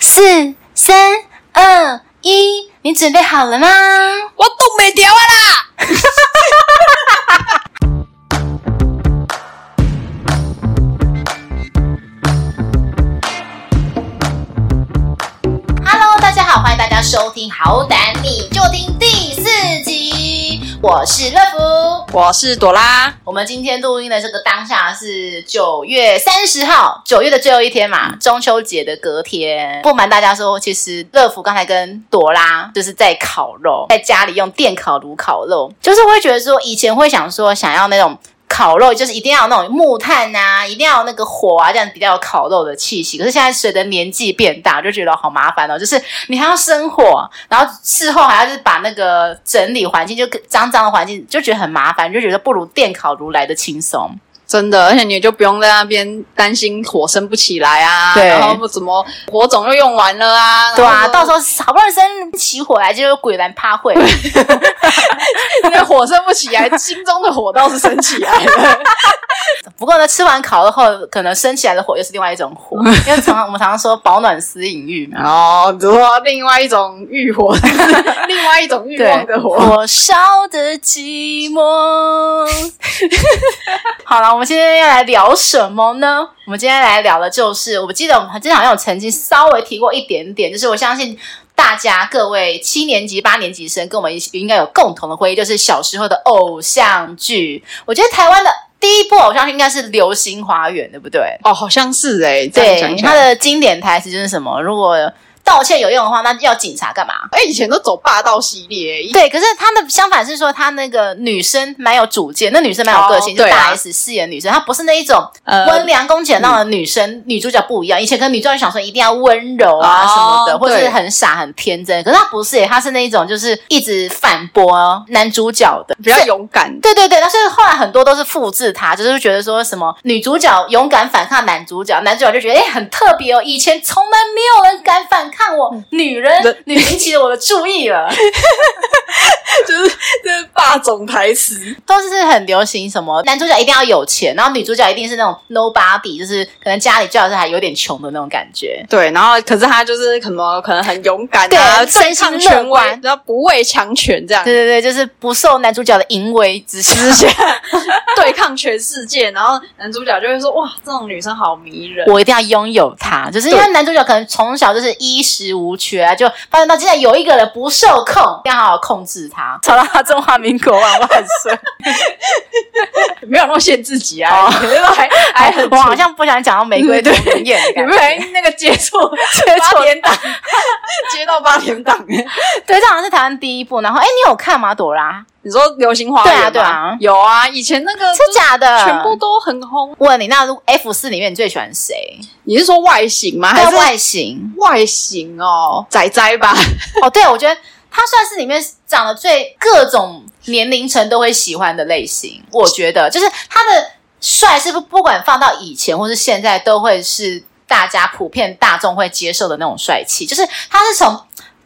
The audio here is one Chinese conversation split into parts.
四、三、二、一，你准备好了吗？我冻没掉啊啦！哈喽，大家好，欢迎大家收听，好胆你就听第四集，我是乐福，我是朵拉。我们今天录音的这个当下是九月三十号，九月的最后一天嘛，中秋节的隔天。不瞒大家说，其实乐福刚才跟朵拉就是在烤肉，在家里用电烤炉烤肉，就是会觉得说，以前会想说想要那种。烤肉就是一定要有那种木炭啊，一定要有那个火啊，这样比较有烤肉的气息。可是现在随着年纪变大，就觉得好麻烦哦。就是你还要生火，然后事后还要是把那个整理环境就脏脏的环境，就觉得很麻烦，就觉得不如电烤炉来的轻松。真的，而且你就不用在那边担心火生不起来啊，对，然后不怎么火种又用完了啊，对啊，到时候好不容易生起火来，就有鬼来怕会，那火生不起来，心中的火倒是生起来了。不过呢，吃完烤了后，可能升起来的火又是另外一种火，因为常常我们常常说保暖思淫欲嘛，哦，就说另外一种欲火，另外一种欲望的火，火烧的寂寞。好了。我们今天要来聊什么呢？我们今天来聊的就是，我记得我们之前好像有曾经稍微提过一点点，就是我相信大家各位七年级、八年级生跟我们一起应该有共同的回忆，就是小时候的偶像剧。我觉得台湾的第一部偶像剧应该是《流星花园》，对不对？哦，好像是哎、欸，对，它的经典台词就是什么？如果道歉有用的话，那要警察干嘛？哎，以前都走霸道系列，欸。对，可是他的相反是说，他那个女生蛮有主见，那女生蛮有个性，哦、就大 S 饰演女生，她不是那一种温良恭俭让的女生，嗯。女主角不一样，以前跟女主角想说一定要温柔啊什么的，哦、或者是很傻很天真。可是她不是耶，她是那一种就是一直反驳男主角的，比较勇敢。对对对，但是后来很多都是复制她，就是觉得说什么女主角勇敢反抗男主角，男主角就觉得哎很特别哦，以前从来没有人敢反抗我，女。女人，女引起了我的注意了，就是就是霸总台词，都是很流行。什么男主角一定要有钱，然后女主角一定是那种 nobody，就是可能家里最好是还有点穷的那种感觉。对，然后可是他就是可能可能很勇敢啊，对，身心权威，然后不畏强权这样。对对对，就是不受男主角的淫威之下 对抗全世界。然后男主角就会说：“哇，这种女生好迷人，我一定要拥有她。”就是因为男主角可能从小就是衣食无缺。就发现到现在有一个人不受控，要好好控制他，吵到他中华民国万万岁！没有那么限制级啊，哦、还还很，我好像不想讲到玫瑰同林演的感觉，有没有那个接触接八点档，接到八点档，对，这好像是台湾第一部。然后，哎，你有看吗，朵拉？你说《流行花园》？对啊，对啊，有啊。以前那个是假的，全部都很红。问你，那 F 四里面你最喜欢谁？你是说外形吗？还是外形？外形哦，仔仔吧。哦，对，我觉得他算是里面长得最各种年龄层都会喜欢的类型。我觉得，就是他的帅，是不不管放到以前或是现在，都会是大家普遍大众会接受的那种帅气。就是他是从。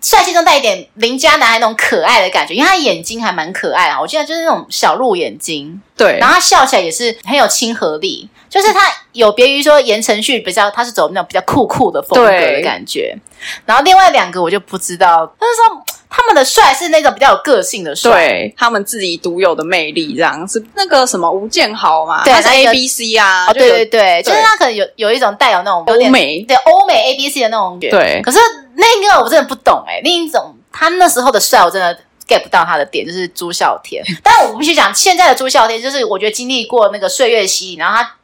帅气中带一点邻家男孩那种可爱的感觉，因为他眼睛还蛮可爱的，我记得就是那种小鹿眼睛，对，然后他笑起来也是很有亲和力，就是他有别于说言承旭比较，他是走那种比较酷酷的风格的感觉。然后另外两个我就不知道，但是说他们的帅是那种比较有个性的帅，对，他们自己独有的魅力，这样是那个什么吴建豪嘛，对，他是 A B C 啊，哦，对对对，就是他可能有有一种带有那种欧美，对欧美 A B C 的那种，对，可是。那个我真的不懂哎，另一种他那时候的帅我真的 get 不到他的点，就是朱孝天。但我必须讲，现在的朱孝天就是我觉得经历过那个岁月洗礼，然后他，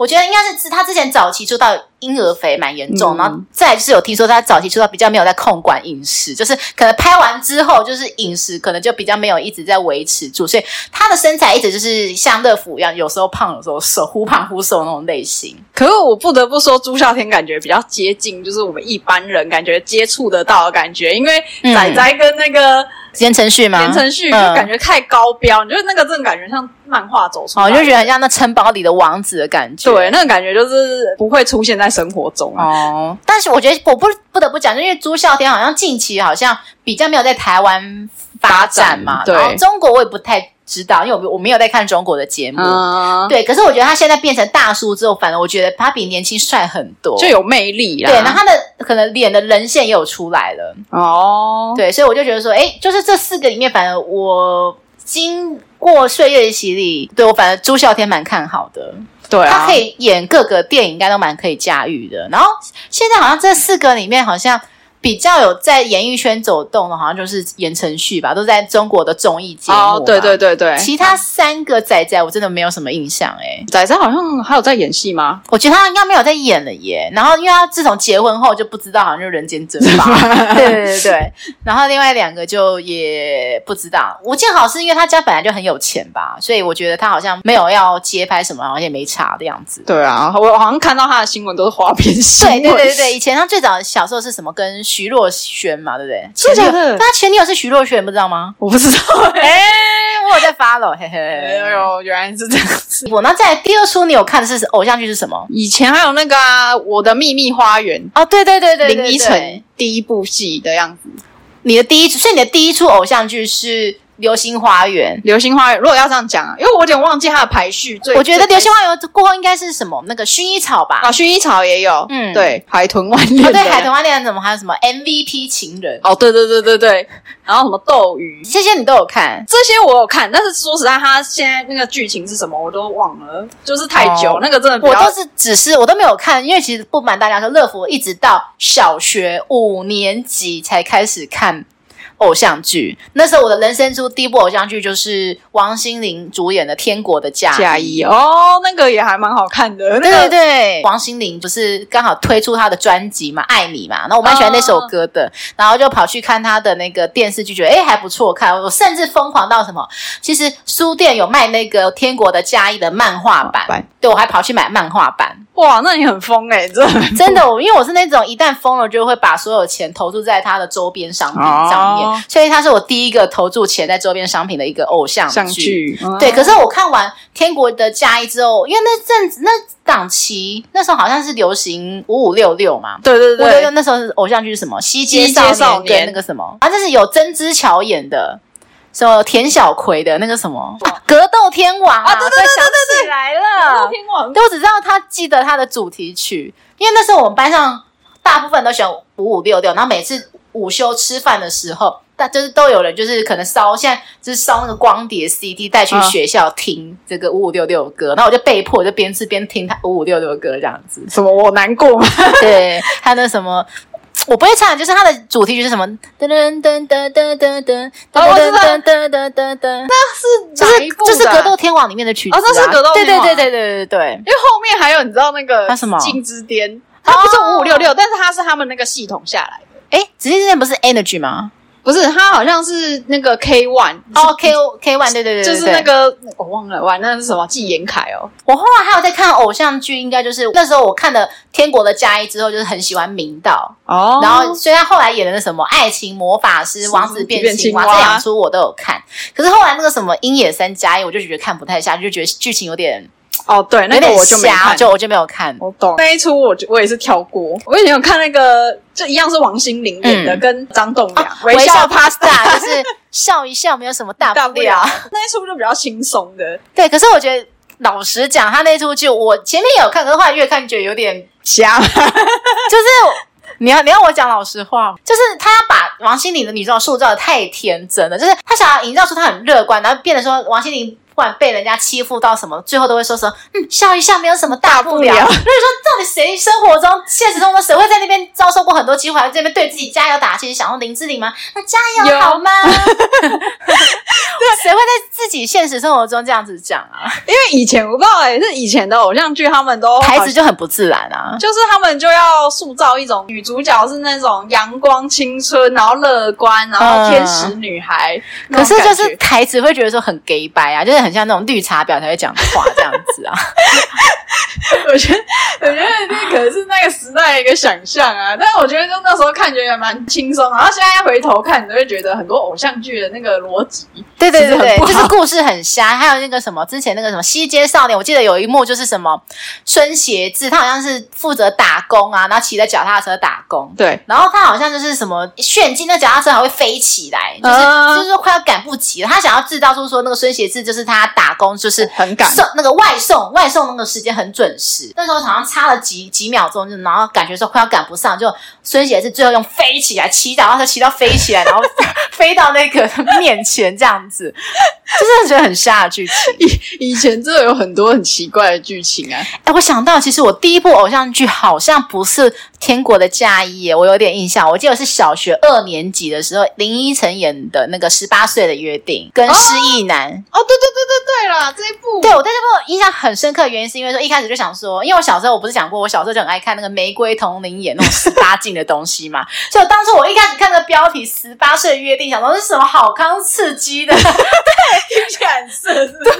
我觉得应该是他之前早期出道婴儿肥蛮严重，嗯、然后再就是有听说他早期出道比较没有在控管饮食，就是可能拍完之后就是饮食可能就比较没有一直在维持住，所以他的身材一直就是像乐福一样，有时候胖，有时候瘦，忽胖忽瘦那种类型。可是我不得不说，朱孝天感觉比较接近，就是我们一般人感觉接触得到的感觉，因为仔仔跟那个。言承旭吗？言承旭就感觉太高标，你觉得那个真的感觉像漫画走出来，哦，就觉得很像那城堡里的王子的感觉。对，那个感觉就是不会出现在生活中哦。但是我觉得我不不得不讲，就因为朱孝天好像近期好像比较没有在台湾发展嘛，对，中国我也不太。知道，因为我我没有在看中国的节目。嗯，对，可是我觉得他现在变成大叔之后，反而我觉得他比年轻帅很多，就有魅力啦。对，然后他的可能脸的人线也有出来了。哦，对，所以我就觉得说，哎，就是这四个里面，反正我经过岁月的洗礼，对我反正朱孝天蛮看好的。对，他可以演各个电影，应该都蛮可以驾驭的。然后现在好像这四个里面，好像。比较有在演艺圈走动的，好像就是言承旭吧，都在中国的综艺节目。哦，对对对对。其他三个仔仔，我真的没有什么印象哎。仔仔好像还有在演戏吗？我觉得他应该没有在演了耶。然后，因为他自从结婚后就不知道，好像就人间蒸发。对对对对。然后另外两个就也不知道。吴建豪是因为他家本来就很有钱吧，所以我觉得他好像没有要接拍什么，好像也没差的样子。对啊，我好像看到他的新闻都是花边新闻。对对对对，以前他最早小时候是什么跟。徐若瑄嘛，对不对？是假的。他前女友是徐若瑄，不知道吗？我不知道。哎、欸，我有在 follow，嘿嘿。哎呦，原来是这样子。我那在第二出你有看的是偶像剧是什么？以前还有那个啊，《我的秘密花园》哦，对对对对，林依晨第一部戏的样子。你的第一，所以你的第一出偶像剧是。流星花园，流星花园。如果要这样讲，因为我有点忘记它的排序。最我觉得流星花园过后应该是什么？那个薰衣草吧？啊，薰衣草也有。嗯，对，海豚湾恋。哦，对，海豚湾恋怎么还有什么 MVP 情人？哦，对对对对对。然后什么斗鱼，这些你都有看？这些我有看，但是说实在，它现在那个剧情是什么我都忘了，就是太久。哦、那个真的，我都是只是我都没有看，因为其实不瞒大家说，乐福一直到小学五年级才开始看。偶像剧，那时候我的人生中第一部偶像剧就是王心凌主演的《天国的嫁嫁衣》哦，那个也还蛮好看的。对对对，王心凌不是刚好推出她的专辑嘛，《爱你》嘛，然后我蛮喜欢那首歌的，哦、然后就跑去看她的那个电视剧，觉得哎还不错看。我甚至疯狂到什么，其实书店有卖那个《天国的嫁衣》的漫画版，哦、对我还跑去买漫画版。哇，那你很疯诶、欸、真的真的，我因为我是那种一旦疯了，就会把所有钱投注在他的周边商品上面。哦所以他是我第一个投注钱在周边商品的一个偶像剧，对。可是我看完《天国的嫁衣》之后，因为那阵子那档期那时候好像是流行五五六六嘛，对对对，对，那时候偶像剧是什么？西街少年跟那个什么啊？这是有曾之乔演的，什么田小葵的那个什么啊？格斗天王啊！对对对对对，起来了，格斗天王。对，我只知道他记得他的主题曲，因为那时候我们班上大部分都喜欢五五六六，然后每次午休吃饭的时候。但就是都有人，就是可能烧，现在就是烧那个光碟 CD 带去学校听这个五五六六歌，然后我就被迫就边吃边听他五五六六歌这样子。什么？我难过吗？对，他那什么，我不会唱，就是他的主题曲是什么？噔噔噔噔噔噔噔噔噔噔噔噔噔。那是就是就是格斗天王里面的曲子啊。那是格斗天王。对对对对对对对。因为后面还有你知道那个他什么？紫禁之巅，他不是五五六六，但是他是他们那个系统下来的。诶，紫禁之巅不是 Energy 吗？不是，他好像是那个 K One 哦，K O K One，对对对，就是那个我忘了，哇，那是什么？纪言凯哦。我后来还有在看偶像剧，应该就是那时候我看了《天国的嫁衣》之后，就是很喜欢明道哦。然后虽然后来演的那什么《爱情魔法师》《王子变青蛙》这两出我都有看，可是后来那个什么《鹰野三加一》，我就觉得看不太下去，就觉得剧情有点。哦，对，那个我就没看，就我就没有看。我懂那一出，我就我也是跳过。我以前有看那个，就一样是王心凌演的，跟张栋梁微笑 Pasta，就是笑一笑，没有什么大不了。那一出就比较轻松的。对，可是我觉得老实讲，他那一出剧我前面有看，可是后来越看觉得有点瞎。就是你要你要我讲老实话，就是他要把王心凌的女装塑造的太天真了，就是他想要营造出他很乐观，然后变得说王心凌。不管被人家欺负到什么，最后都会说说，嗯，笑一笑，没有什么大不了。所以说，到底谁生活中、现实中的谁会在那边遭受过很多机会，还在这边对自己加油打气，想用林志玲吗？那加油好吗？谁会在自己现实生活中这样子讲啊？因为以前我不知道、欸，哎，是以前的偶像剧，他们都台词就很不自然啊，就是他们就要塑造一种女主角是那种阳光青春，然后乐观，然后天使女孩。嗯、可是就是台词会觉得说很 gay 白啊，就是。的很像那种绿茶婊才会讲的话这样子啊。我觉得，我觉得那可能是那个时代的一个想象啊。但是我觉得，就那时候看觉得蛮轻松，然后现在回头看，你都会觉得很多偶像剧的那个逻辑，对对对对，就是故事很瞎。还有那个什么，之前那个什么《西街少年》，我记得有一幕就是什么孙协志，他好像是负责打工啊，然后骑着脚踏车打工。对，然后他好像就是什么炫技，那脚踏车还会飞起来，就是、uh、就是说快要赶不及了。他想要制造出说那个孙协志就是他打工就是很赶，送那个外送外送那个时间很准时。那时候好像差了几几秒钟，就然后感觉说快要赶不上，就孙姐是最后用飞起来，祈祷，然后骑到飞起来，然后 飞到那个面前这样子，就是觉得很吓的剧情。以以前真的有很多很奇怪的剧情啊！哎，我想到其实我第一部偶像剧好像不是《天国的嫁衣》耶，我有点印象，我记得是小学二年级的时候，林依晨演的那个《十八岁的约定》跟失忆男。哦，对对对对对对啦，这一部。对，我对这部印象很深刻的原因是因为说一开始就想说，因为我小时候我不是讲过，我小时候就很爱看那个玫瑰瞳铃眼那种十八禁的东西嘛，所以当初我一开始看那个标题《十八岁约定》，想说是什么好康刺激的，对，听起来色，对。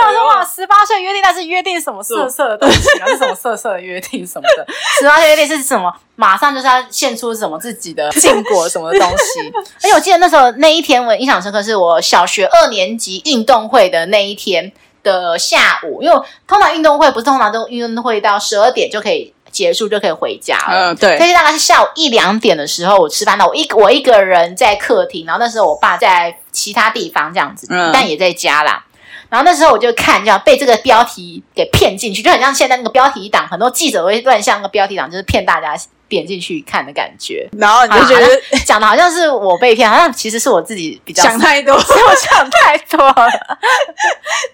然后我说哇，十八岁约定，那是约定什么色色的东西啊？是什么色色的约定什么的？十八岁约定是什么？马上就是要献出什么自己的禁果什么东西？而 且我记得那时候那一天我印象深刻，是我小学二年级运动会的那一天的下午，因为通常运动会不是通常都运动会到十二点就可以结束就可以回家了，嗯，对。但是大概是下午一两点的时候，我吃饭了，我一我一个人在客厅，然后那时候我爸在其他地方这样子，嗯，但也在家啦。然后那时候我就看，这样被这个标题给骗进去，就很像现在那个标题党，很多记者会乱像那个标题党，就是骗大家点进去看的感觉。然后你就觉得讲的好像是我被骗，好像其实是我自己比较想太多，是 我想太多了。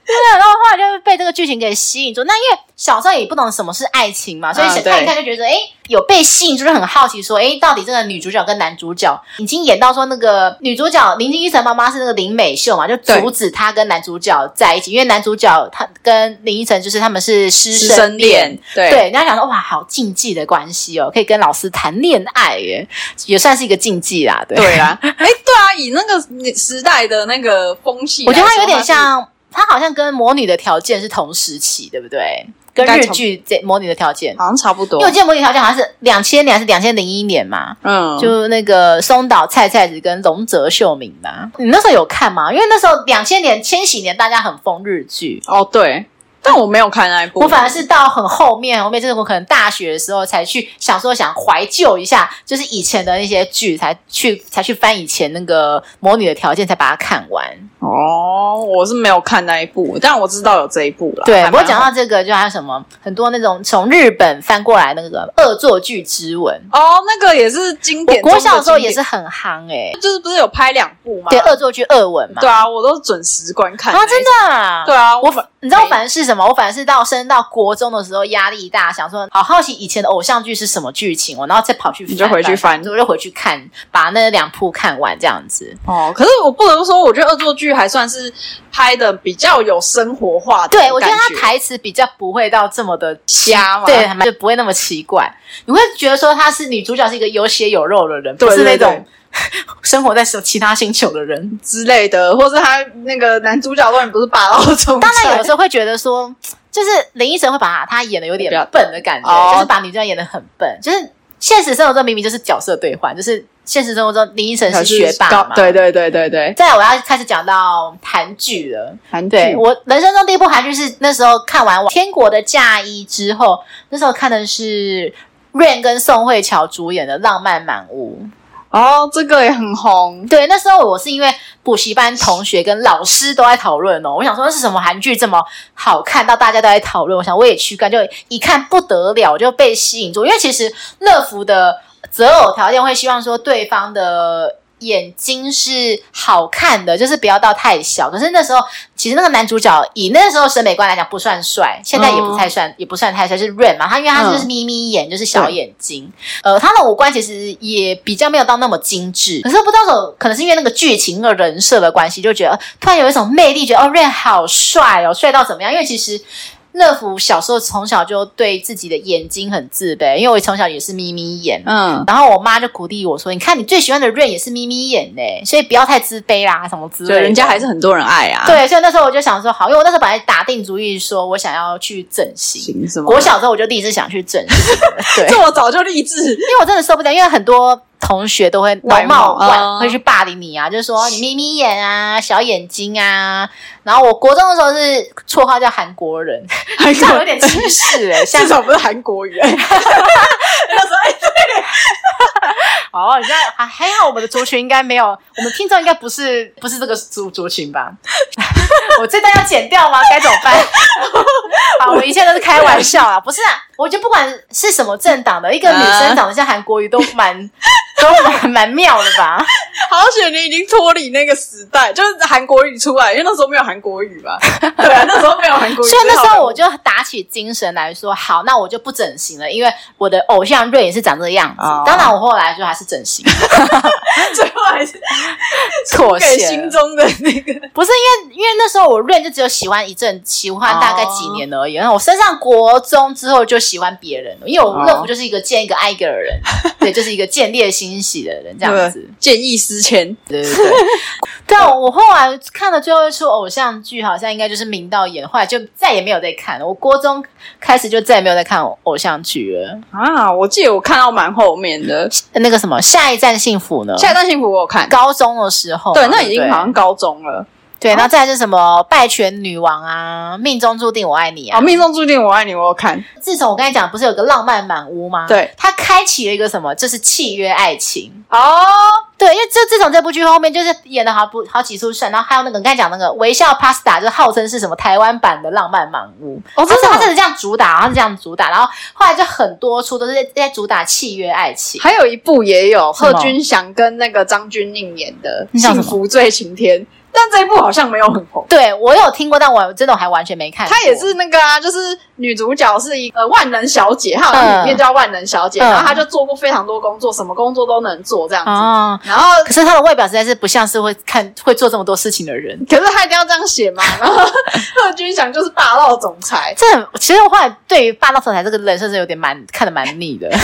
对，然后后来就被这个剧情给吸引住。那因为小时候也不懂什么是爱情嘛，所以看一看就觉得，哎、嗯，有被吸引，就是很好奇，说，哎，到底这个女主角跟男主角已经演到说，那个女主角林依晨妈妈是那个林美秀嘛，就阻止她跟男主角在一起，因为男主角他跟林依晨就是他们是师生恋，对，对，人家想说，哇，好禁忌的关系哦，可以跟老师谈恋爱耶，也算是一个禁忌啦，对，对啊，哎，对啊，以那个时代的那个风气，我觉得他有点像，他好像跟魔女的条件是同时期，对不对？跟日剧这《魔女的条件》好像差不多，因为我记得《魔女条件》好像是两千年还是两千零一年嘛，嗯，就那个松岛菜菜子跟龙泽秀明嘛，你那时候有看吗？因为那时候两千年千禧年大家很疯日剧。哦，对。但我没有看那一部，我反而是到很后面，后面就是我可能大学的时候才去想说想怀旧一下，就是以前的那些剧，才去才去翻以前那个《魔女的条件》，才把它看完。哦，我是没有看那一部，但我知道有这一部了。对，不过讲到这个，就还有什么很多那种从日本翻过来那个《恶作剧之吻》哦，那个也是经典。我小的时候也是很夯哎、欸，就是不是有拍两部吗？对，《恶作剧恶吻》嘛。对啊，我都是准时观看啊，真的啊。对啊，我反你知道我反正是什么？我反正是到升到国中的时候压力大，想说好好奇以前的偶像剧是什么剧情，我然后再跑去翻，你就回去翻，我就回去看，把那两部看完这样子。哦，可是我不能说，我觉得恶作剧还算是拍的比较有生活化的。对，我觉得他台词比较不会到这么的瞎嘛，对，就不会那么奇怪。你会觉得说他是女主角是一个有血有肉的人，不是那种生活在什么其他星球的人之类的，或是他那个男主角当然不是霸道总裁。当然有时候会觉得说，就是林依晨会把他演的有点笨的感觉，就是把女主角演的很笨，就是现实生活中明明就是角色对换，就是。现实生活中，林依晨是学霸嘛？对对对对对。再来，我要开始讲到韩剧了。韩剧，我人生中第一部韩剧是那时候看完《天国的嫁衣》之后，那时候看的是 Rain 跟宋慧乔主演的《浪漫满屋》。哦，这个也很红。对，那时候我是因为补习班同学跟老师都在讨论哦，我想说那是什么韩剧这么好看到大家都在讨论，我想我也去看，就一看不得了，就被吸引住。因为其实乐福的。择偶条件会希望说对方的眼睛是好看的，就是不要到太小。可是那时候其实那个男主角以那时候审美观来讲不算帅，现在也不太算，嗯、也不算太帅，是 Rain 嘛。他因为他就是眯眯眼，嗯、就是小眼睛。呃，他的五官其实也比较没有到那么精致。可是不知道什么，可能是因为那个剧情和人设的关系，就觉得突然有一种魅力，觉得哦 Rain 好帅哦，帅到怎么样？因为其实。乐福小时候从小就对自己的眼睛很自卑，因为我从小也是眯眯眼，嗯，然后我妈就鼓励我说：“你看你最喜欢的 Rain 也是眯眯眼呢，所以不要太自卑啦，什么之类的。”人家还是很多人爱啊。对，所以那时候我就想说，好，因为我那时候本来打定主意说我想要去整形，行什么？我小时候我就立志想去整形，对，这么早就立志，因为我真的受不了，因为很多。同学都会外貌外会去霸凌你啊，就是说你眯眯眼啊，小眼睛啊。然后我国中的时候是绰号叫韩国人，好像有点歧视哎、欸，至少不是韩国语哎。好，现在还还好，我们的族群应该没有，我们听众应该不是不是这个族族群吧？我这段要剪掉吗？该怎么办？好，我一切都是开玩笑啊，不是啊。我觉得不管是什么政党的一个女生长得像韩国瑜都蛮。都蛮蛮妙的吧？好险你已经脱离那个时代，就是韩国语出来，因为那时候没有韩国语吧？对啊，那时候没有韩国语。所以那时候我就打起精神来说，好，那我就不整形了，因为我的偶像瑞也是长这个样子。哦、当然，我后来就还是整形，最后还是 妥协心中的那个。不是因为，因为那时候我瑞就只有喜欢一阵，喜欢大概几年而已。然后我升上国中之后就喜欢别人了，因为我乐福就是一个见一个爱一个的人，哦、对，就是一个见猎心。欣喜的人这样子，见异思迁，对对对。但我后来看了最后一出偶像剧，好像应该就是《明道》演，后来就再也没有再看了。我国中开始就再也没有再看偶像剧了啊！我记得我看到蛮后面的那个什么《下一站幸福》呢，《下一站幸福》我有看，高中的时候，对，那已经好像高中了。对，然后再来是什么《败犬女王》啊，《命中注定我爱你》啊，哦，《命中注定我爱你》我有看。自从我跟你讲，不是有个浪漫满屋吗？对，它开启了一个什么，就是契约爱情哦。对，因为这自从这部剧后面就是演了好不好几出算，然后还有那个你刚才讲那个微笑 Pasta，就号称是什么台湾版的浪漫满屋哦，真的，它是这样主打，他是这样主打，然后后来就很多出都是在在主打契约爱情。还有一部也有贺军翔跟那个张钧甯演的《幸福最晴天》。但这一部好像没有很红，对，我有听过，但我真的我还完全没看过。她也是那个啊，就是女主角是一个万能小姐，她好像里面叫万能小姐，嗯、然后她就做过非常多工作，什么工作都能做这样子。哦、然后，可是她的外表实在是不像是会看会做这么多事情的人。可是她一定要这样写嘛？然后 贺军翔就是霸道总裁，这其实我后来对于霸道总裁这个人设是有点蛮看的蛮腻的。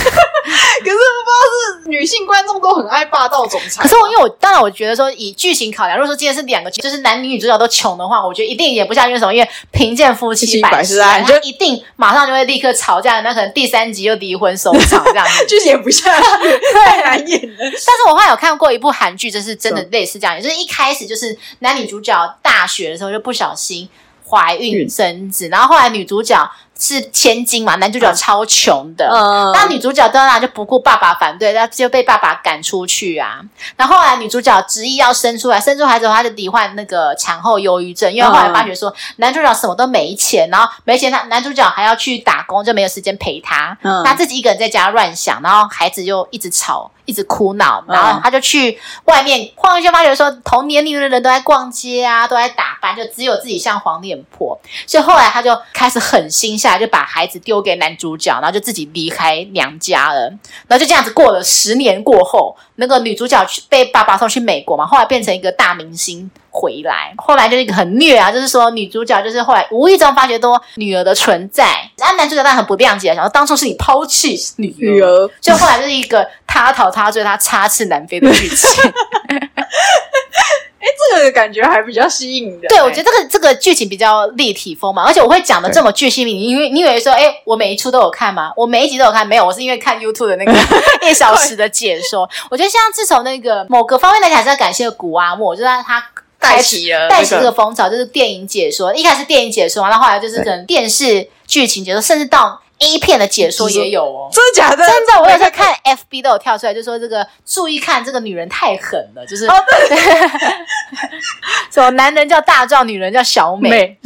可是我不知道是女性观众都很爱霸道总裁。可是我因为我当然我觉得说以剧情考量，如果说今天是两个就是男女女主角都穷的话，我觉得一定演不下去。什么？因为贫贱夫妻百事哀，就一定马上就会立刻吵架。那可能第三集就离婚收场这样子，就演不下去，太难演了。但是我后来有看过一部韩剧，就是真的类似这样，就是一开始就是男女主角大学的时候就不小心怀孕生子，然后后来女主角。是千金嘛？男主角超穷的，嗯，那女主角当然就不顾爸爸反对，那就被爸爸赶出去啊。然后后来女主角执意要生出来，生出孩子后，她就罹患那个产后忧郁症，因为后来发觉说男主角什么都没钱，然后没钱，他男主角还要去打工，就没有时间陪她，嗯，他自己一个人在家乱想，然后孩子又一直吵。一直哭闹，然后他就去外面晃一圈，发觉说同年龄的人都在逛街啊，都在打扮，就只有自己像黄脸婆。所以后来他就开始狠心下来，就把孩子丢给男主角，然后就自己离开娘家了。然后就这样子过了十年过后，那个女主角去被爸爸送去美国嘛，后来变成一个大明星。回来，后来就是一个很虐啊，就是说女主角就是后来无意中发觉多女儿的存在，然后男主角但很不谅解，想说当初是你抛弃女儿，女儿就后来就是一个他逃他追他插翅难飞的剧情。哎，这个感觉还比较吸引的。对，我觉得这个这个剧情比较立体丰满，而且我会讲的这么具细靡遗，因为你以为说，哎，我每一出都有看吗？我每一集都有看，没有，我是因为看 YouTube 的那个 一小时的解说。我觉得像自从那个某个方面来讲，还是要感谢古阿莫，就是他。带起了带起这个风潮，就是电影解说。一开始电影解说，然后后来就是可能电视剧情解说，甚至到 A 片的解说也有哦。真的假的？真的，我有在看 FB 都有跳出来，就说这个注意看，这个女人太狠了，就是哦，对，什么男人叫大壮，女人叫小美，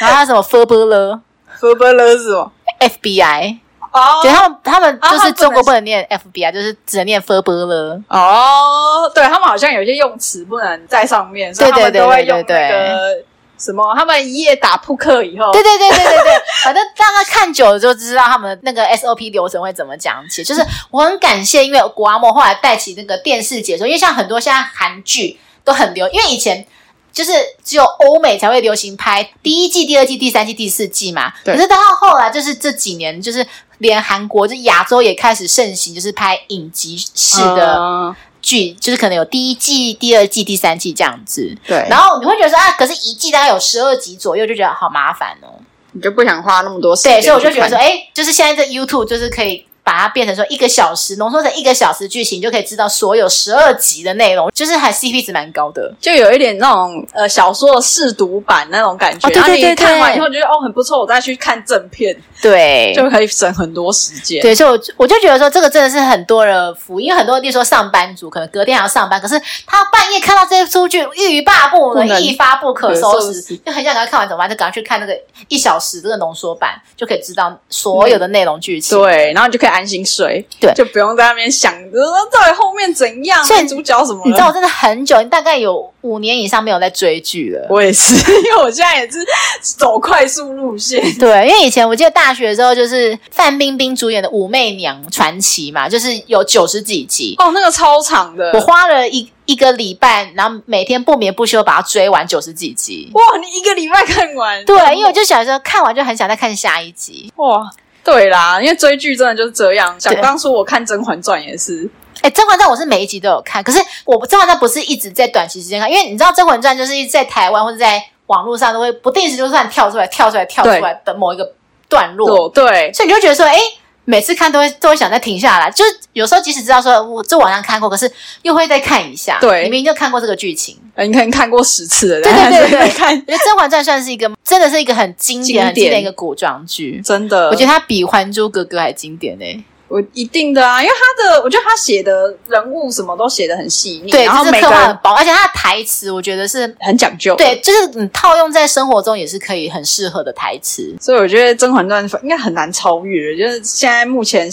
然后他什么 FBL，FBL 是什么？FBI。哦，对，他们他们就是中国不能念 FBI，就是只能念 FBL 了。哦，对，他们好像有些用词不能在上面，所以他们都会用那个什么，他们一夜打扑克以后，对对对对对对，反正大家看久了就知道他们那个 SOP 流程会怎么讲起。就是我很感谢，因为国阿莫后来带起那个电视解说，因为像很多现在韩剧都很流，因为以前。就是只有欧美才会流行拍第一季、第二季、第三季、第四季嘛。可是到后来，就是这几年，就是连韩国就亚洲也开始盛行，就是拍影集式的剧，嗯、就是可能有第一季、第二季、第三季这样子。对。然后你会觉得说啊，可是一季大概有十二集左右，就觉得好麻烦哦。你就不想花那么多时间？对，所以我就觉得说，哎，就是现在这 YouTube 就是可以。把它变成说一个小时，浓缩成一个小时剧情，就可以知道所有十二集的内容，就是还 CP 值蛮高的，就有一点那种呃小说的试读版那种感觉。哦、对对对，对，然后你看完以后觉得哦很不错，我再去看正片，对，就可以省很多时间。对，所以我我就觉得说这个真的是很多人福，因为很多例如说上班族可能隔天还要上班，可是他半夜看到这些出剧欲罢不能，一发不可收拾，就很想赶快看完怎么办？就赶快去看那个一小时这个浓缩版，就可以知道所有的内容剧情。对，然后你就可以安心睡。对，就不用在那边想着到底后面怎样，所以主角什么？你知道我真的很久，大概有五年以上没有在追剧了。我也是，因为我现在也是走快速路线。对，因为以前我记得大学的时候，就是范冰冰主演的《武媚娘传奇》嘛，就是有九十几集哦，那个超长的。我花了一一个礼拜，然后每天不眠不休把它追完九十几集。哇，你一个礼拜看完？对，因为我就小时候看完就很想再看下一集。哇。对啦，因为追剧真的就是这样。想当初我看《甄嬛传》也是，哎，《甄嬛传》我是每一集都有看，可是我《甄嬛传》不是一直在短期时间看，因为你知道《甄嬛传》就是一直在台湾或者在网络上都会不定时就算跳出来、跳出来、跳出来的某一个段落，对，所以你就觉得说，哎。每次看都会都会想再停下来，就是有时候即使知道说我这网上看过，可是又会再看一下。对，你明明就看过这个剧情，你可能看过十次了。对对对对，看。我觉得《甄嬛传》算是一个真的是一个很经典、经典很经典的一个古装剧，真的。我觉得它比《还珠格格》还经典呢、欸。我一定的啊，因为他的，我觉得他写的人物什么都写的很细腻，对，然后每个很薄，而且他的台词我觉得是很讲究，对，就是你套用在生活中也是可以很适合的台词，所以我觉得《甄嬛传》应该很难超越，就是现在目前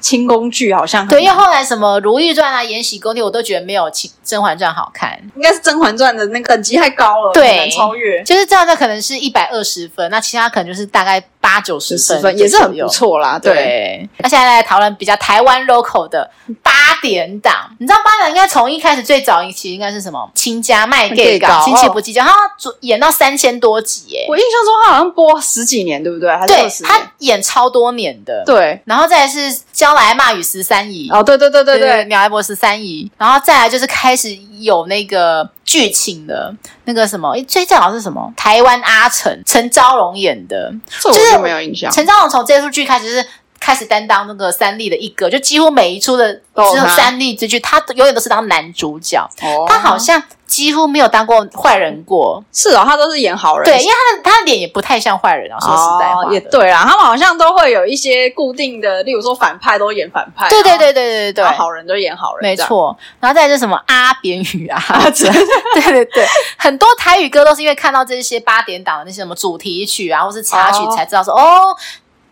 清宫剧好像对，因为后来什么《如懿传》啊、《延禧攻略》，我都觉得没有《清甄嬛传》好看，应该是《甄嬛传》的那个等级太高了，对，很难超越，就是这样，那可能是一百二十分，那其他可能就是大概八九十分，分也是很不错啦，对。对。那现在来讨论比较台湾。local 的八点档，你知道八点档应该从一开始最早一期应该是什么？亲家卖 gay 搞，亲戚不计较，他演到三千多集耶！我印象中他好像播十几年，对不对？还是对，他演超多年的。对，然后再来是娇来骂与十三姨，哦，对对对对对，鸟来伯十三姨，然后再来就是开始有那个剧情的，那个什么，最最早是什么？台湾阿成陈昭荣演的，这我就没有印象。陈昭荣从这出剧开始是。开始担当那个三立的一哥，就几乎每一出的只有三立之剧，他永远都是当男主角。哦，他好像几乎没有当过坏人过。是哦，他都是演好人。对，因为他的他的脸也不太像坏人啊。说实在话，哦，也对啦，他们好像都会有一些固定的，例如说反派都演反派，对对对对对对，好人都演好人，没错。然后再就是什么阿扁与阿珍，对对对，很多台语歌都是因为看到这些八点档的那些什么主题曲啊，或是插曲才知道说哦。哦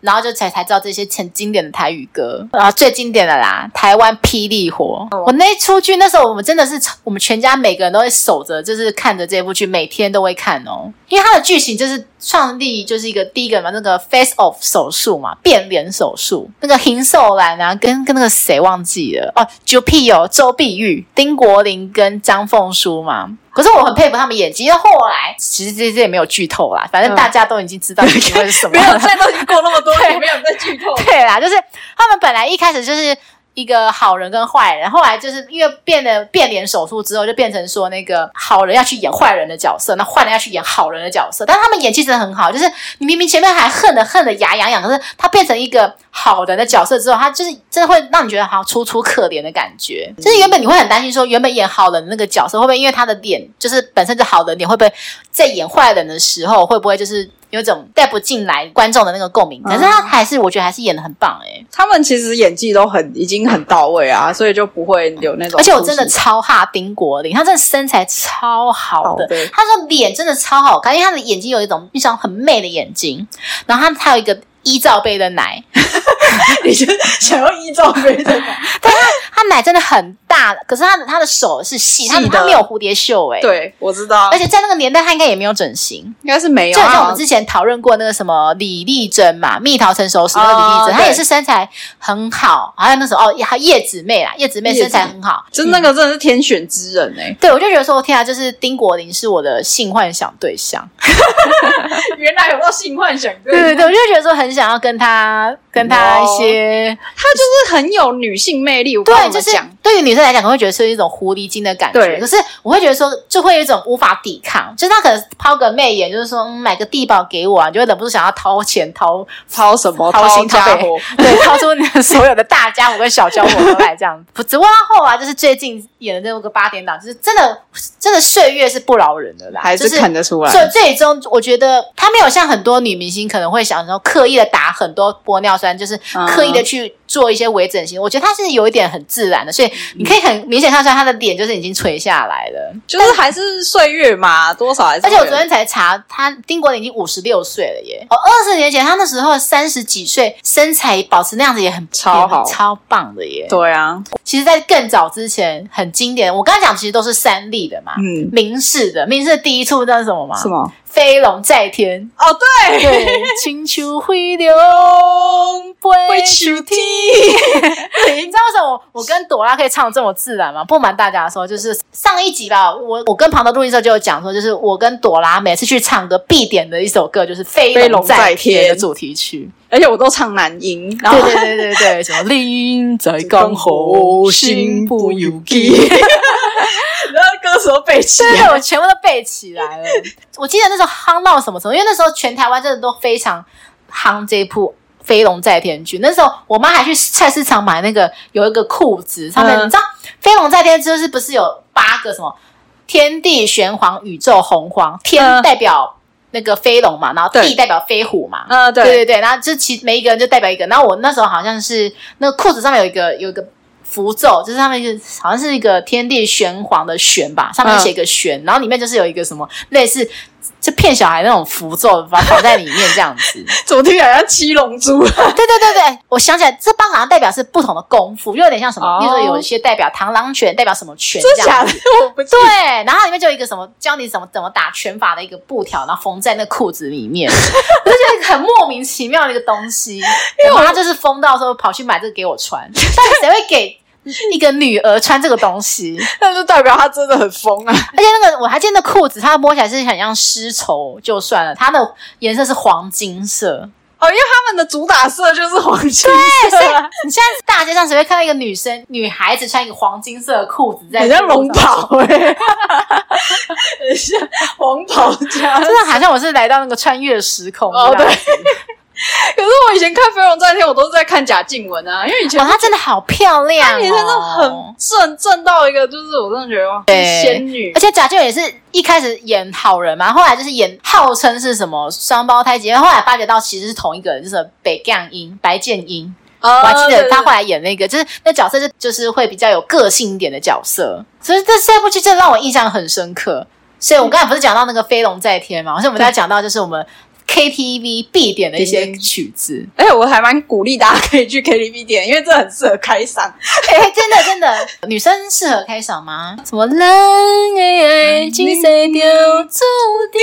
然后就才才知道这些很经典的台语歌，然后最经典的啦，台湾霹雳火。哦、我那一出剧，那时候我们真的是我们全家每个人都会守着，就是看着这部剧，每天都会看哦。因为它的剧情就是创立就是一个第一个嘛，那个 face off 手术嘛，变脸手术。那个邢受兰啊，跟跟那个谁忘记了哦，Jupi 哦，周碧玉、丁国林跟张凤书嘛。可是我很佩服他们演技，因为后来其实这这也没有剧透啦，反正大家都已经知道剧情是什么。没有，现在都已经过那么多年，没有在剧透。对啦，就是他们本来一开始就是。一个好人跟坏人，后来就是因为变了变脸手术之后，就变成说那个好人要去演坏人的角色，那坏人要去演好人的角色。但他们演技真的很好，就是你明明前面还恨得恨得牙痒痒，可是他变成一个好人的角色之后，他就是真的会让你觉得好像楚楚可怜的感觉。就是原本你会很担心说，原本演好人的那个角色会不会因为他的脸就是本身就好的脸，会不会在演坏人的时候会不会就是。有种带不进来观众的那个共鸣，可是他还是、嗯、我觉得还是演的很棒诶、欸、他们其实演技都很已经很到位啊，所以就不会有那种。而且我真的超哈丁国林，他真的身材超好的，他的脸真的超好看，因为他的眼睛有一种一双很媚的眼睛，然后他他有一个一罩杯的奶，你就想要一罩杯的 奶，但他他奶真的很大，可是他的他的手是细，他他没有蝴蝶袖哎、欸。对，我知道。而且在那个年代，他应该也没有整形，应该是没有。就像我们之前讨论过那个什么李丽珍嘛，蜜桃成熟时的李丽珍，她也是身材很好。还有那时候哦，还有叶子妹啦，叶子妹身材很好，就是那个真的是天选之人哎、欸。对，我就觉得说，天啊，就是丁国林是我的性幻想对象。原来有到性幻想，对对对，我就觉得说很想要跟他跟他一些，她就是很有女性魅力。我对，就是对于女生来讲，我会觉得是一种狐狸精的感觉。对，可是我会觉得说，就会有一种无法抵抗，就是她可能抛个媚眼，就是说、嗯、买个地保给我啊，就会忍不住想要掏钱掏掏什么 掏心掏肺，对，掏出你的所有的大家伙跟小家伙都来这样子。不，只不过后啊，就是最近演的那个八点档，就是真的真的岁月是不饶人的啦，还是看得出来。所以最终我觉得她没有像很多女明星可能会想说刻意的打很多玻尿酸，就是刻意的去做一些微整形。嗯、我觉得他是有一点很自然的，所以你可以很明显看出来他的脸就是已经垂下来了，就是还是岁月嘛，多少还是。而且我昨天才查，他丁国林已经五十六岁了耶！哦，二十年前他那时候三十几岁，身材保持那样子也很超好，超棒的耶！对啊，其实，在更早之前很经典，我刚才讲其实都是三立的嘛，嗯，民视的，明视的第一出那是什么吗？什么？飞龙在天哦，对，对，青丘飞龙飞秋天。你知道为什么我我跟朵拉可以唱这么自然吗？不瞒大家说，就是上一集吧，我我跟庞德录音的时候就有讲说，就是我跟朵拉每次去唱歌必点的一首歌就是《飞龙在天》的主题曲，而且我都唱男音。对对对对对，什么铃在江湖，心不由己。然后歌词都背起来，我全部都背起来了。我记得那时候夯到什么时候？因为那时候全台湾真的都非常夯这一部《飞龙在天》剧。那时候我妈还去菜市场买那个有一个裤子，上面、你知道《飞龙在天》就是不是有八个什么天地玄黄、宇宙洪荒？天代表那个飞龙嘛，然后地代表飞虎嘛。嗯，对对对对。然后就其每一个人就代表一个。然后我那时候好像是那个裤子上面有一个有一个。符咒就是上面是好像是一个天地玄黄的玄吧，上面写一个玄，嗯、然后里面就是有一个什么类似就骗小孩那种符咒，把它放在里面这样子。怎么听起来像七龙珠？对对对对，我想起来这帮好像代表是不同的功夫，就有点像什么，比如说有一些代表螳螂拳，代表什么拳这样子。我不对，然后里面就有一个什么教你怎么怎么打拳法的一个布条，然后缝在那裤子里面，我就觉得很莫名其妙的一个东西。因为我妈就是疯到时候跑去买这个给我穿，但谁会给？一个女儿穿这个东西，那就代表她真的很疯啊！而且那个我还见那裤子，它摸起来是很像丝绸，就算了，它的颜色是黄金色哦，因为他们的主打色就是黄金色。对，你现在大街上只会看到一个女生、女孩子穿一个黄金色的裤子在，很像龙袍哎，很像黄袍家，真的好像我是来到那个穿越时空哦，对。可是我以前看《飞龙在天》，我都是在看贾静雯啊，因为以前她真的好漂亮，她以前真的很正，正到一个就是我真的觉得哇，仙女。而且贾静雯也是一开始演好人嘛，后来就是演号称是什么双胞胎姐妹，后来发觉到其实是同一个人，就是北降英白建英。我还记得她后来演那个，就是那角色是就是会比较有个性一点的角色，所以这这部剧真的让我印象很深刻。所以我刚才不是讲到那个《飞龙在天》嘛，好像我们在讲到就是我们。KTV 必点的一些曲子，而且我还蛮鼓励大家可以去 KTV 点，因为这很适合开嗓。哎，真的真的，女生适合开嗓吗？什么人的爱情谁丢注定？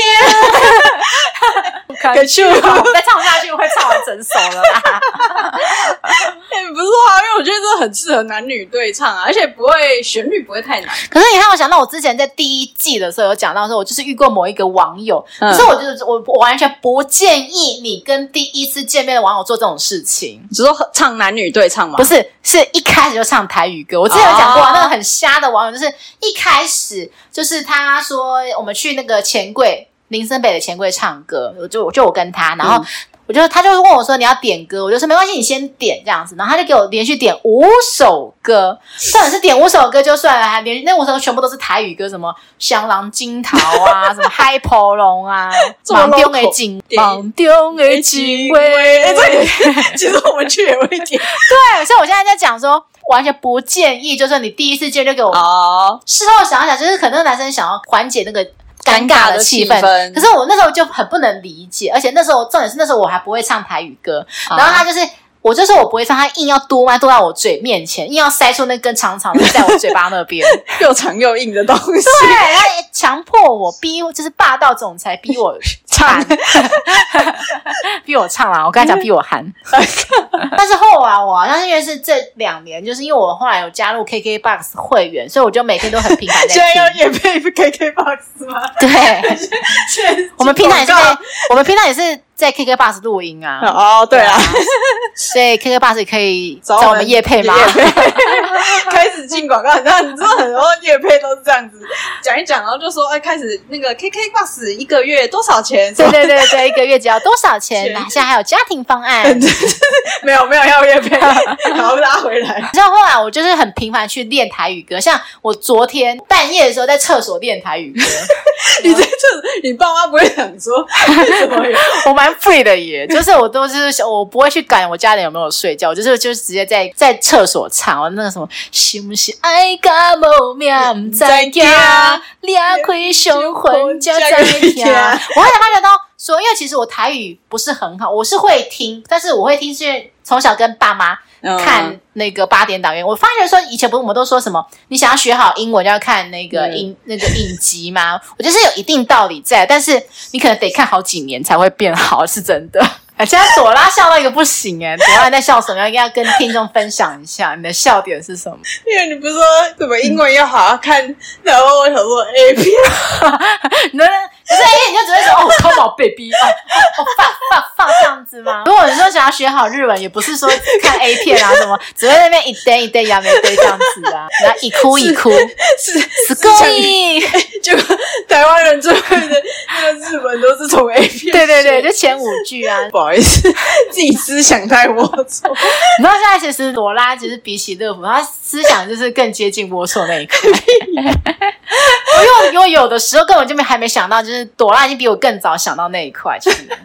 可去了，再唱下去会唱完整首了啦。哎，不是啊，因为我觉得这很适合男女对唱啊，而且不会旋律不会太难。可是你看，我想到我之前在第一季的时候有讲到说，我就是遇过某一个网友，可是我就是我我完全不。不建议你跟第一次见面的网友做这种事情。只说唱男女对唱吗？不是，是一开始就唱台语歌。我之前有讲过、啊，那个很瞎的网友，就是一开始就是他说我们去那个钱柜林森北的钱柜唱歌，我就就我跟他，然后。嗯我就他就问我说，你要点歌，我就说没关系，你先点这样子，然后他就给我连续点五首歌，或者是点五首歌就算了，还连续那五首歌全部都是台语歌，什么香囊金桃啊，什么嗨婆龙啊，芒中的警，芒中的警卫，对，其实我们去也会点，对，所以我现在在讲说，完全不建议，就是你第一次见就给我，哦，事后想想，就是可能男生想要缓解那个。尴尬的气氛，可是我那时候就很不能理解，而且那时候重点是那时候我还不会唱台语歌，然后他就是我就说我不会唱，他硬要嘟嘛嘟到我嘴面前，硬要塞出那根长长的在我嘴巴那边。又长又硬的东西。对，他强迫我逼，就是霸道总裁逼我唱，逼我唱啦。我刚才讲逼我喊，但是后来我好像因为是这两年，就是因为我后来有加入 KKBOX 会员，所以我就每天都很频繁在听。现在要也配 KKBOX 吗？对，我们平常也是，我们平常也是。在 KKBOX 录音啊！哦，对啊，所以 KKBOX 也可以找我们业配吗？开始进广告，你知道，你知道很多业配都是这样子讲一讲，然后就说，哎，开始那个 KKBOX 一个月多少钱？对对对 对，一个月只要多少钱？现在还有家庭方案？没有没有要月费，然后拉回来。然后后来我就是很频繁去练台语歌，像我昨天半夜的时候在厕所练台语歌。你在厕，你爸妈不会想说 什么？我蛮。free 的耶，就是我都是我不会去管我家人有没有睡觉，就是就是直接在在厕所唱那个什么，是不是爱甲无命不知惊，裂开伤魂才知听。我后来发觉到说，因为其实我台语不是很好，我是会听，但是我会听是从小跟爸妈。看那个八点档元，我发现说以前不是我们都说什么，你想要学好英文就要看那个影、嗯、那个影集吗？我觉得是有一定道理在，但是你可能得看好几年才会变好，是真的。现在朵拉笑到一个不行哎，朵拉在笑什么？应该要跟听众分享一下你的笑点是什么？因为你不是说什么英文要好好看，嗯、然后我想说 A 片，你 能可是 A 你就只会说哦，Come on baby，哦哦放放放这样子吗？如果你说想要学好日文，也不是说看 A 片啊什么，只会在那边一堆一堆呀，没堆这样子啊，然后一哭一哭，是是可以，就 台湾人最会的那个日文都是从 A 片，对对对，就前五句啊。不好意思，自己思想太龌龊。你知道现在其实朵拉其实比起乐福，他思想就是更接近龌龊那一块。因为因为有的时候根本就没还没想到，就是朵拉已经比我更早想到那一块去了，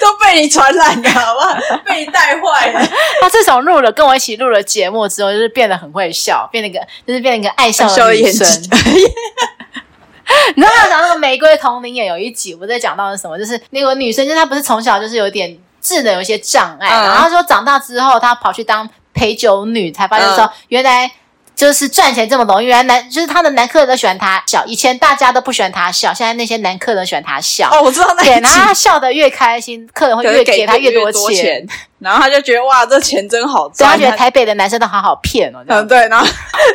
都被你传染了，好不好？被你带坏了。他自从录了跟我一起录了节目之后，就是变得很会笑，变得一个就是变得一个爱笑的女生。你知道他讲那个《玫瑰瞳铃眼》有一集，我在讲到的是什么？就是那个女生，就是她不是从小就是有点智能有一些障碍，嗯、然后她说长大之后，她跑去当陪酒女，才发现说原来就是赚钱这么容易。原来男就是他的男客人都喜欢他笑，以前大家都不喜欢他笑，现在那些男客人喜欢他笑。哦，我知道那一集。对，然后她笑得越开心，客人会越给他越多钱。然后他就觉得哇，这钱真好赚。他觉得台北的男生都好好骗哦。嗯，对。然后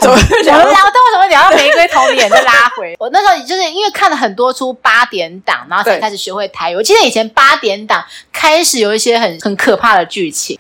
怎么聊？然后但为什么聊到玫瑰瞳铃眼就拉回？我那时候就是因为看了很多出八点档，然后才开始学会台语。我记得以前八点档开始有一些很很可怕的剧情。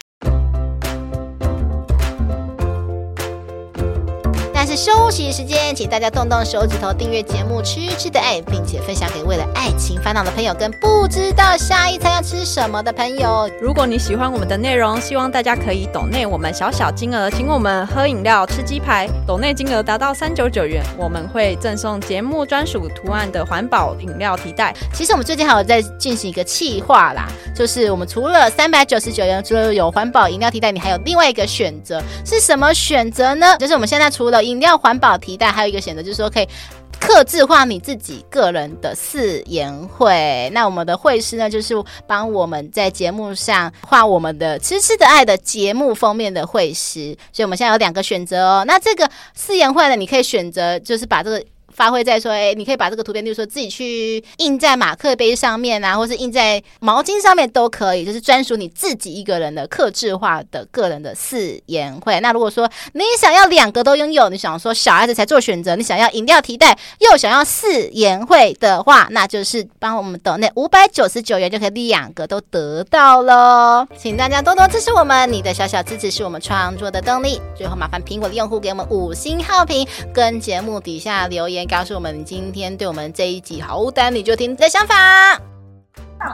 但是休息时间，请大家动动手指头订阅节目《吃吃的爱》，并且分享给为了爱情烦恼的朋友，跟不知道下一餐要吃什么的朋友。如果你喜欢我们的内容，希望大家可以抖内我们小小金额，请我们喝饮料、吃鸡排。抖内金额达到三九九元，我们会赠送节目专属图案的环保饮料提袋。其实我们最近还有在进行一个企划啦，就是我们除了三百九十九元，除了有环保饮料提袋，你还有另外一个选择，是什么选择呢？就是我们现在除了饮饮料环保提袋，还有一个选择，就是说可以刻字化你自己个人的誓言会。那我们的会师呢，就是帮我们在节目上画我们的痴痴的爱的节目封面的会师。所以我们现在有两个选择哦。那这个誓言会呢，你可以选择就是把这个。发挥在说，哎，你可以把这个图片，就是说自己去印在马克杯上面啊，或是印在毛巾上面都可以，就是专属你自己一个人的克制化的个人的誓言会。那如果说你想要两个都拥有，你想说小孩子才做选择，你想要饮料提袋又想要誓言会的话，那就是帮我们抖内五百九十九元就可以两个都得到喽。请大家多多支持我们，你的小小支持是我们创作的动力。最后麻烦苹果的用户给我们五星好评，跟节目底下留言。告诉我们今天对我们这一集好物单，你就听你的想法。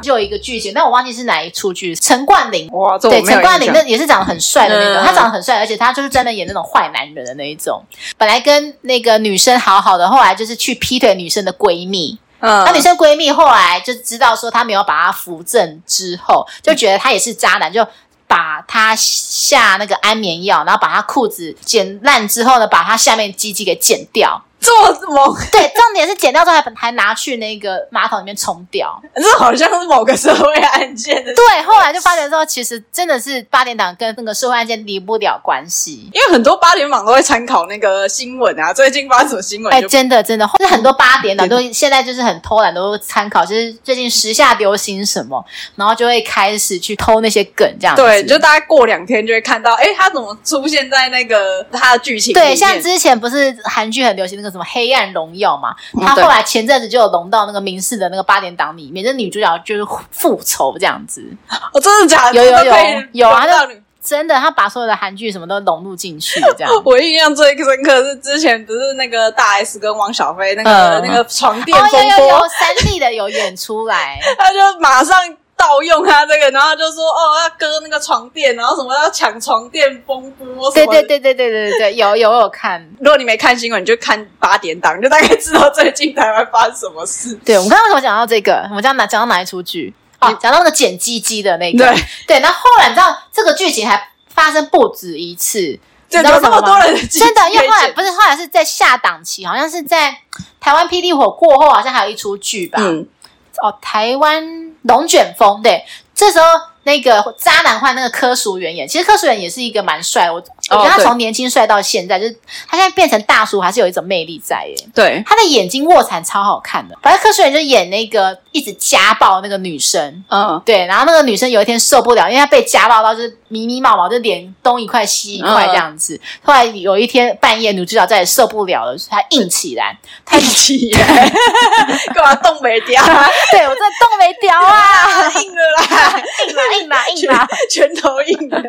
就有一个剧情，但我忘记是哪一出剧。陈冠霖哇，对，陈冠霖那也是长得很帅的那种，嗯、他长得很帅，而且他就是真的演那种坏男人的那一种。本来跟那个女生好好的，后来就是去劈腿女生的闺蜜。嗯，那女生闺蜜后来就知道说他没有把她扶正之后，就觉得他也是渣男，就。把他下那个安眠药，然后把他裤子剪烂之后呢，把他下面鸡鸡给剪掉，这么猛？对，重点是剪掉之后还还拿去那个马桶里面冲掉，这好像是某个社会案件的。对，后来就发觉说，其实真的是八点档跟那个社会案件离不了关系，因为很多八点档都会参考那个新闻啊，最近发生什么新闻？哎，真的真的，就是很多八点档都现在就是很偷懒，都参考，就是最近时下流行什么，然后就会开始去偷那些梗，这样子。对，就大概过两天就会看到，哎，他怎么出现在那个他的剧情？对，像之前不是韩剧很流行那个什么《黑暗荣耀》嘛，他后来前阵子就有融到那个民视的那个八点档里面，这女主角就是复仇这样子。哦，真的假的？有有有有啊！他真的，他把所有的韩剧什么都融入进去，这样。我印象最深刻是之前不是那个大 S 跟王小菲那个、嗯、那个床垫风波，哦、有有有三 D 的有演出来，他就马上盗用他这个，然后就说哦要割那个床垫，然后什么要抢床垫风波。对对对对对对对，有有有看。如果你没看新闻，你就看八点档，就大概知道最近台湾发生什么事。对，我们刚刚为什么讲到这个？我们讲哪讲到哪一出剧？哦，讲到那个剪鸡鸡的那个。对对，那后，后来你知道这个剧情还发生不止一次，你知道这么多人真的，因为后来不是后来是在下档期，好像是在台湾霹雳火过后，好像还有一出剧吧？嗯，哦，台湾龙卷风，对，这时候。那个渣男换那个柯淑媛演，其实柯淑媛也是一个蛮帅，我我觉得他从年轻帅到现在，哦、就是他现在变成大叔，还是有一种魅力在耶。对，他的眼睛卧蚕超好看的。反正柯淑媛就演那个一直家暴那个女生，嗯，对，然后那个女生有一天受不了，因为她被家暴到就是迷迷茫茫，就脸东一块西一块这样子。嗯、后来有一天半夜，女主角再也受不了了，她硬起来，她硬起来，干嘛动没掉？对我这冻没掉啊，硬了啦，硬了。硬嘛 硬嘛，拳头硬的，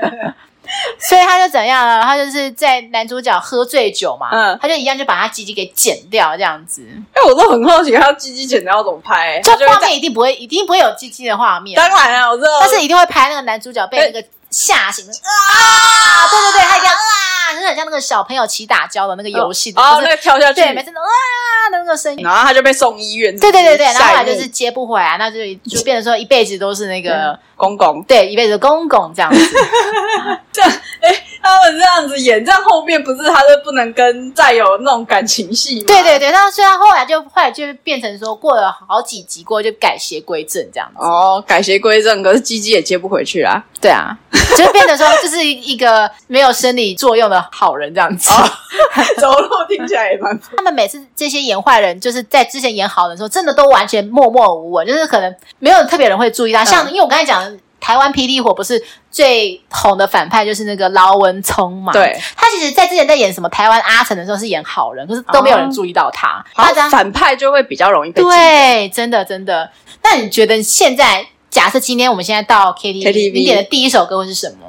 所以他就怎样了？他就是在男主角喝醉酒嘛，嗯，他就一样就把他鸡鸡给剪掉这样子。哎，我都很好奇，他鸡鸡剪掉要怎么拍？这画面一定不会，一定不会有鸡鸡的画面。当然啊，我知道，但是一定会拍那个男主角被那个吓醒啊！对对对，他一样啊，就很像那个小朋友起打跤的那个游戏的，哦，那个跳下去，对，每次都啊的那个声音，然后他就被送医院。对对对对，然后后来就是接不回来，那就就变成说一辈子都是那个。公公对，一辈子公公这样子，这样哎，他们这样子演，这样后面不是他就不能跟再有那种感情戏吗？对对对，那虽然后来就后来就变成说过了好几集过就改邪归正这样子哦，改邪归正，可是鸡鸡也接不回去啊。对啊，就变成说就是一个没有生理作用的好人这样子，哦、走路听起来也蛮。他们每次这些演坏人，就是在之前演好人的时候，真的都完全默默无闻，就是可能没有特别人会注意他。像、嗯、因为我刚才讲的。台湾霹雳火不是最红的反派就是那个劳文聪嘛？对，他其实在之前在演什么台湾阿成的时候是演好人，可是都没有人注意到他。他反派就会比较容易被对，真的真的。那你觉得现在假设今天我们现在到 KTV，你点的第一首歌会是什么？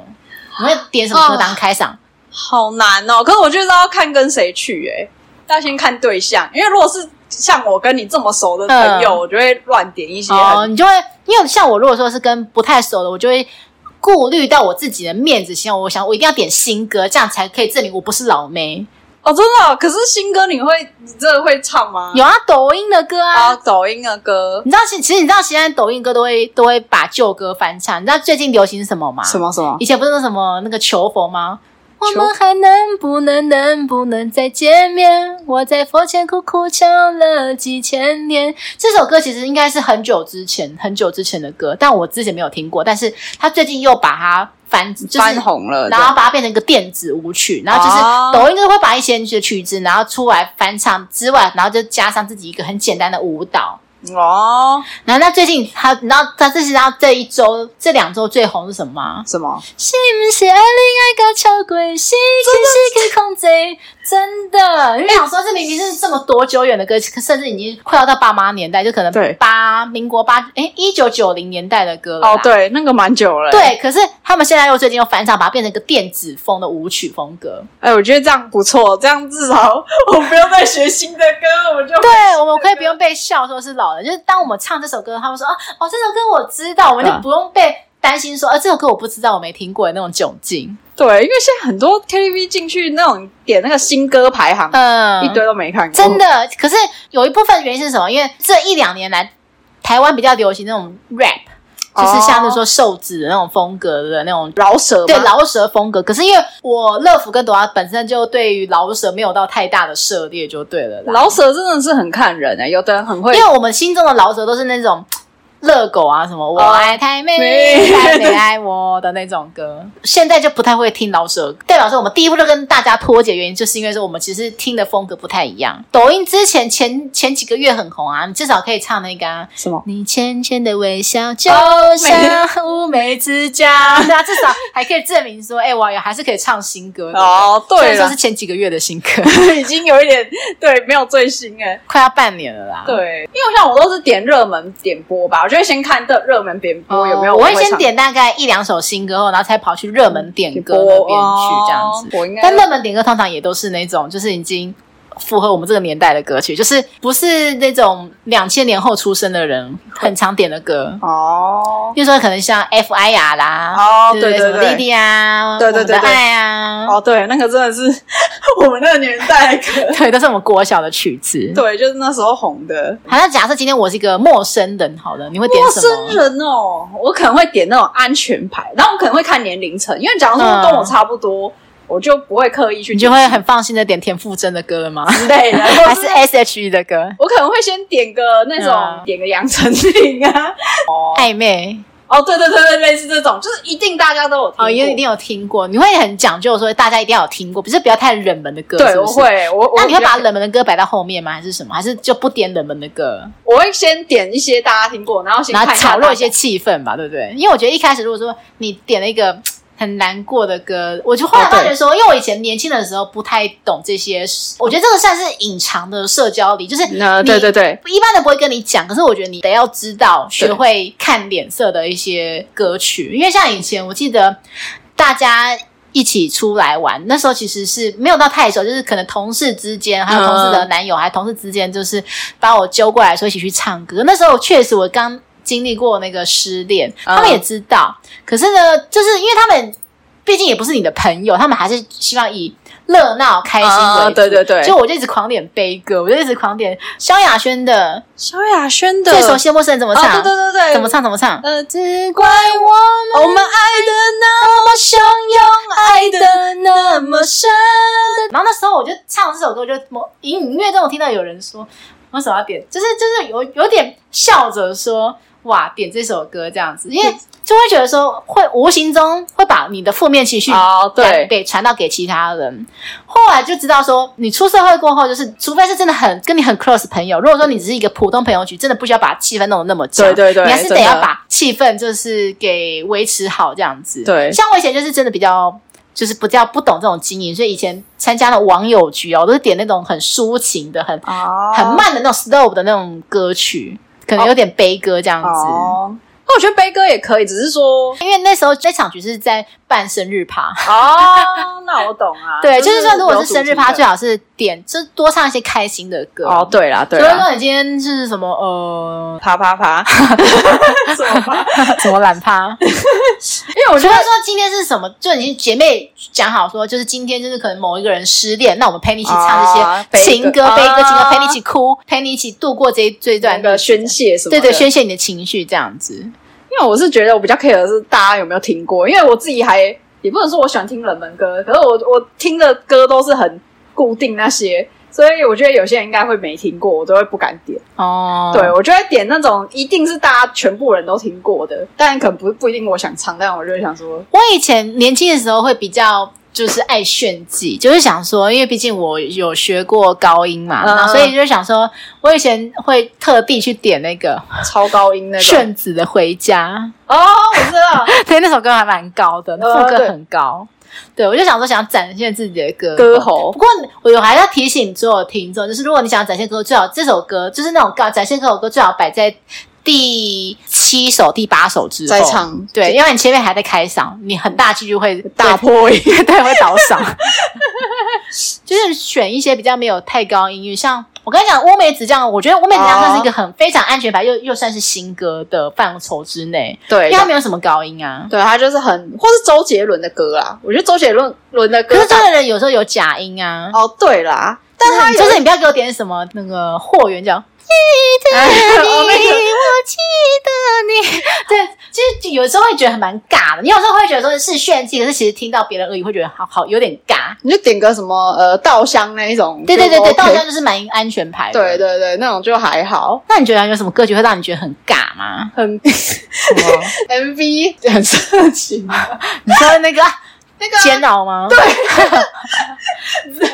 你会点什么歌当开场？好难哦！可是我觉得要看跟谁去，哎，要先看对象，因为如果是。像我跟你这么熟的朋友，嗯、我就会乱点一些。哦，你就会因为像我，如果说是跟不太熟的，我就会顾虑到我自己的面子，先我想我一定要点新歌，这样才可以证明我不是老妹。哦，真的？可是新歌你会你真的会唱吗？有啊，抖音的歌啊，啊抖音的歌。你知道，其其实你知道，现在抖音歌都会都会把旧歌翻唱。你知道最近流行什么吗？什么什么？以前不是那什么那个求佛吗？我们还能不能能不能再见面？我在佛前苦苦求了几千年。这首歌其实应该是很久之前、很久之前的歌，但我之前没有听过。但是他最近又把它翻，就是翻红了，然后把它变成一个电子舞曲。然后就是抖音就会把一些曲子，然后出来翻唱之外，然后就加上自己一个很简单的舞蹈。哦，然后那最近他，然后他这是然后这一周、这两周最红是什么吗？什么？是不是爱恋爱个超鬼，是可是可控制。真的，你想说这明明是这么多久远的歌，甚至已经快要到爸妈年代，就可能八民国八哎一九九零年代的歌了。哦，对，那个蛮久了。对，可是他们现在又最近又翻唱，把它变成一个电子风的舞曲风格。哎，我觉得这样不错，这样至少我不用再学新的歌，我就对，我们可以不用被笑说是老的，就是当我们唱这首歌，他们说哦哦，这首歌我知道，我们就不用被担心说，呃，这首歌我不知道，我没听过的那种窘境。对，因为现在很多 KTV 进去那种点那个新歌排行，嗯，一堆都没看过。真的，可是有一部分原因是什么？因为这一两年来，台湾比较流行那种 rap，就是像是说瘦子的那种风格的那种饶舌，对饶舌风格。可是因为我乐福跟朵拉本身就对于饶舌没有到太大的涉猎，就对了。饶舌真的是很看人哎、欸，有的人很会，因为我们心中的饶舌都是那种。热狗啊，什么我爱台妹，台妹 爱我的那种歌，现在就不太会听老舍。代表说我们第一步就跟大家脱节，原因就是因为说我们其实听的风格不太一样。抖音之前前前几个月很红啊，你至少可以唱那个、啊、什么？你浅浅的微笑就像乌梅子酱，对啊，至少还可以证明说，哎、欸，我也还是可以唱新歌的哦。对，虽然说是前几个月的新歌，已经有一点对，没有最新哎，快要半年了啦。对，因为像我都是点热门点播吧。我就会先看的热门点播有没有，我会先点大概一两首新歌后，然后才跑去热门点歌那边去这样子。我应该，但热门点歌通常也都是那种，就是已经。符合我们这个年代的歌曲，就是不是那种两千年后出生的人很常点的歌哦。比如说，可能像 F.I.R. 啦，哦，对对对，弟弟啊，对对对，爱啊，哦，对，那个真的是 我们那个年代的歌，对，都是我们国小的曲子，对，就是那时候红的。好，那假设今天我是一个陌生人，好了，你会点什么？陌生人哦，我可能会点那种安全牌，然后我可能会看年龄层，因为假如说跟我差不多。我就不会刻意去，你就会很放心的点田馥甄的歌了吗？对，还是 S.H.E 的歌？我可能会先点个那种，嗯、点个杨丞琳啊，哦，暧昧，哦，对对对对，类似这种，就是一定大家都有听过，哦，因为一定有听过，你会很讲究说大家一定要有听过，不是不要太冷门的歌，对？我会，我那你会把冷门的歌摆到后面吗？还是什么？还是就不点冷门的歌？我会先点一些大家听过，然后先看然后炒热一些气氛吧，对不对？因为我觉得一开始如果说你点了一个。很难过的歌，我就后来发觉说，哦、因为我以前年轻的时候不太懂这些，我觉得这个算是隐藏的社交礼，就是你、呃、对对对，一般的不会跟你讲，可是我觉得你得要知道，学会看脸色的一些歌曲，因为像以前我记得大家一起出来玩，那时候其实是没有到太熟，就是可能同事之间，还有同事的男友，嗯、还有同事之间，就是把我揪过来说一起去唱歌。那时候确实我刚。经历过那个失恋，他们也知道。嗯、可是呢，就是因为他们毕竟也不是你的朋友，他们还是希望以热闹开心为对对对，就我就一直狂点悲歌，我就一直狂点萧亚轩的。萧亚轩的最熟悉的陌生人怎么唱？哦、对对对对，怎么唱？怎么唱？呃，只怪我们，我们爱的那么汹涌，爱的那么深。然后那时候我就唱这首歌，我就隐隐约约中听到有人说，为什么要点？就是就是有有点笑着说。哇，点这首歌这样子，因为就会觉得说，会无形中会把你的负面情绪哦，对，给传到给其他人。后来就知道说，你出社会过后，就是除非是真的很跟你很 close 朋友，如果说你只是一个普通朋友局，真的不需要把气氛弄得那么僵，对对对，你还是得要把气氛就是给维持好这样子。对，像我以前就是真的比较就是比较不懂这种经营，所以以前参加的网友局哦，都是点那种很抒情的、很、哦、很慢的那种 slow 的那种歌曲。可能有点悲歌这样子，那、哦。哦、我觉得悲歌也可以，只是说，因为那时候这场局是在办生日趴哦，那我懂啊。对，就是说，如果是生日趴，最好是点就多唱一些开心的歌。哦，对啦，对啦。所以说，你今天是什么？呃，啪啪啪，什么啪？什么懒趴？因为我觉得说今天是什么，就已经姐妹讲好说，就是今天就是可能某一个人失恋，那我们陪你一起唱这些情歌、悲歌、情歌，陪你一起哭，陪你一起度过这这段的宣泄什么？对对，宣泄你的情绪这样子。因为我是觉得我比较 care 的是大家有没有听过，因为我自己还也不能说我喜欢听冷门歌，可是我我听的歌都是很固定那些，所以我觉得有些人应该会没听过，我都会不敢点。哦，对，我就会点那种一定是大家全部人都听过的，但可能不不一定我想唱，但我就会想说，我以前年轻的时候会比较。就是爱炫技，就是想说，因为毕竟我有学过高音嘛，嗯、所以就想说，我以前会特地去点那个超高音那个炫子的《回家》哦，我知道，对，那首歌还蛮高的，副歌很高。对，对，我就想说，想展现自己的歌歌喉。不过，我有还要提醒所有听众，就是如果你想展现歌喉，最好这首歌就是那种高展现歌喉歌，最好摆在。第七首、第八首之后再唱，对，因为你前面还在开嗓，你很大几率会打破音，对，会倒嗓。就是选一些比较没有太高音域，像我跟你讲，乌梅子酱，我觉得乌梅子酱算是一个很非常安全牌，又又算是新歌的范畴之内。对，因为它没有什么高音啊。对，它就是很，或是周杰伦的歌啊。我觉得周杰伦伦的歌，可是周杰伦有时候有假音啊。哦，对啦，但他就是你不要给我点什么那个霍元叫。记得你，我记得你。对，其实有时候会觉得很蛮尬的。你有时候会觉得说是炫技，可是其实听到别人而已会觉得好好有点尬。你就点个什么呃稻香那一种，对对对对，稻香就是蛮安全牌的。对对对，那种就还好。那你觉得有什么歌曲会让你觉得很尬吗？很什么 MV 很色情？你说那个那个煎熬吗？对，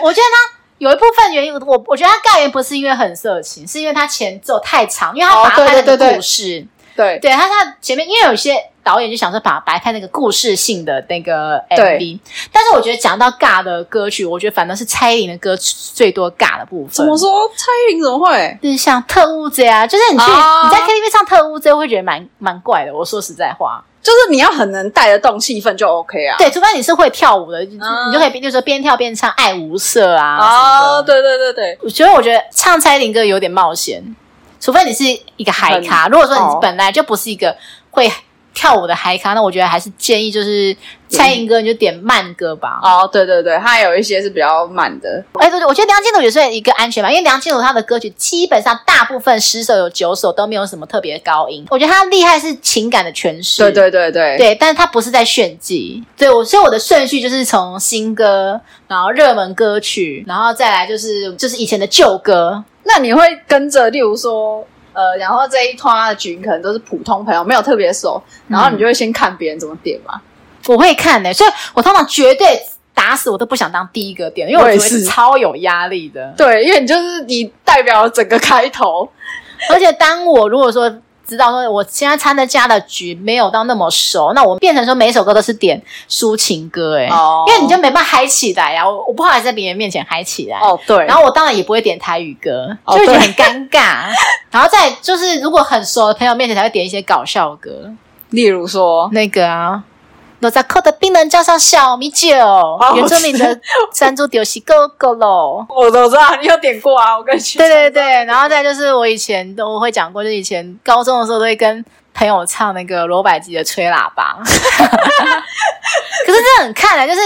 我觉得呢。有一部分原因，我我觉得他尬原不是因为很色情，是因为他前奏太长，因为他把它拍那个故事，哦、对，对，他他前面，因为有些导演就想说把白拍那个故事性的那个 MV，但是我觉得讲到尬的歌曲，我觉得反正是蔡依林的歌曲最多尬的部分。怎么说？蔡依林怎么会？就是像特务这样，就是你去、啊、你在 KTV 唱特务 J 会觉得蛮蛮怪的。我说实在话。就是你要很能带得动气氛就 OK 啊，对，除非你是会跳舞的，嗯、你就可以，比如说边跳边唱《爱无色》啊。哦，对对对对，我觉得我觉得唱蔡依林歌有点冒险，除非你是一个海咖。如果说你本来就不是一个会。跳舞的嗨咖，那我觉得还是建议就是蔡依林歌，你就点慢歌吧。哦，对对对，它有一些是比较慢的。哎，对对，我觉得梁静茹也是一个安全吧，因为梁静茹她的歌曲基本上大部分十首有九首都没有什么特别高音。我觉得她厉害是情感的诠释。对对对对对，但是她不是在炫技。对，我所以我的顺序就是从新歌，然后热门歌曲，然后再来就是就是以前的旧歌。那你会跟着，例如说。呃，然后这一团的群可能都是普通朋友，没有特别熟，然后你就会先看别人怎么点嘛。我会看的、欸，所以我通常绝对打死我都不想当第一个点，因为我觉得超有压力的。对，因为你就是你代表整个开头，而且当我如果说。知道说，我现在参的加的局没有到那么熟，那我变成说每一首歌都是点抒情歌，欸，哎，oh. 因为你就没办法嗨起来呀，我我不好意思在别人面前嗨起来，哦，oh, 对，然后我当然也不会点台语歌，就会觉得很尴尬，oh, 然后再就是如果很熟的朋友面前才会点一些搞笑歌，例如说？那个啊。罗扎克的冰人加上小米酒，原住民的山猪丢西哥哥喽。我都知道，你有点过啊，我跟你说。对对对，然后再就是我以前都会讲过，就以前高中的时候都会跟朋友唱那个罗百吉的吹喇叭。可是这很看来，就是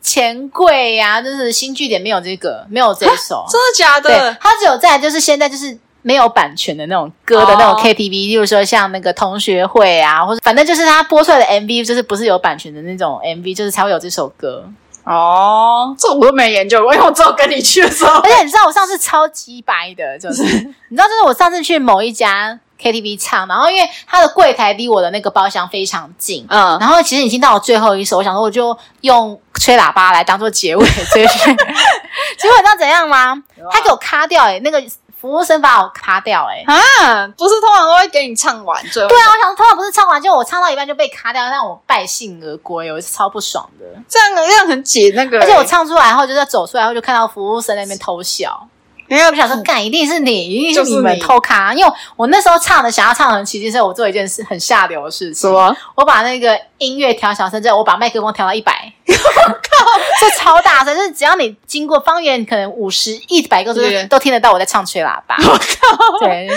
钱柜呀，就是新据点没有这个，没有这一首，真的假的？对，它只有在就是现在就是。没有版权的那种歌的那种 KTV，例如说像那个同学会啊，或者反正就是他播出来的 MV，就是不是有版权的那种 MV，就是才会有这首歌。哦，这我都没研究过，因为我只有跟你去的时候。而且你知道我上次超鸡掰的，就是 你知道，就是我上次去某一家 KTV 唱，然后因为他的柜台离我的那个包厢非常近，嗯，然后其实已经到了最后一首，我想说我就用吹喇叭来当做结尾，所 以结果你知道怎样吗？他给我卡掉、欸，诶那个。服务生把我卡掉、欸，哎啊，不是通常都会给你唱完最后？对啊，我想通常不是唱完，就我唱到一半就被卡掉，让我败兴而归，我是超不爽的。这样这样很解那个、欸，而且我唱出来后，就在走出来后，就看到服务生在那边偷笑。因为我想说，干一定是你，一定是你们偷卡。因为我那时候唱的，想要唱的很奇迹，所以我做一件事很下流的事情。什么？我把那个音乐调小声，之后我把麦克风调到一百。我靠，这超大声，就是只要你经过方圆可能五十、一百个都都听得到我在唱吹喇叭。我靠，对，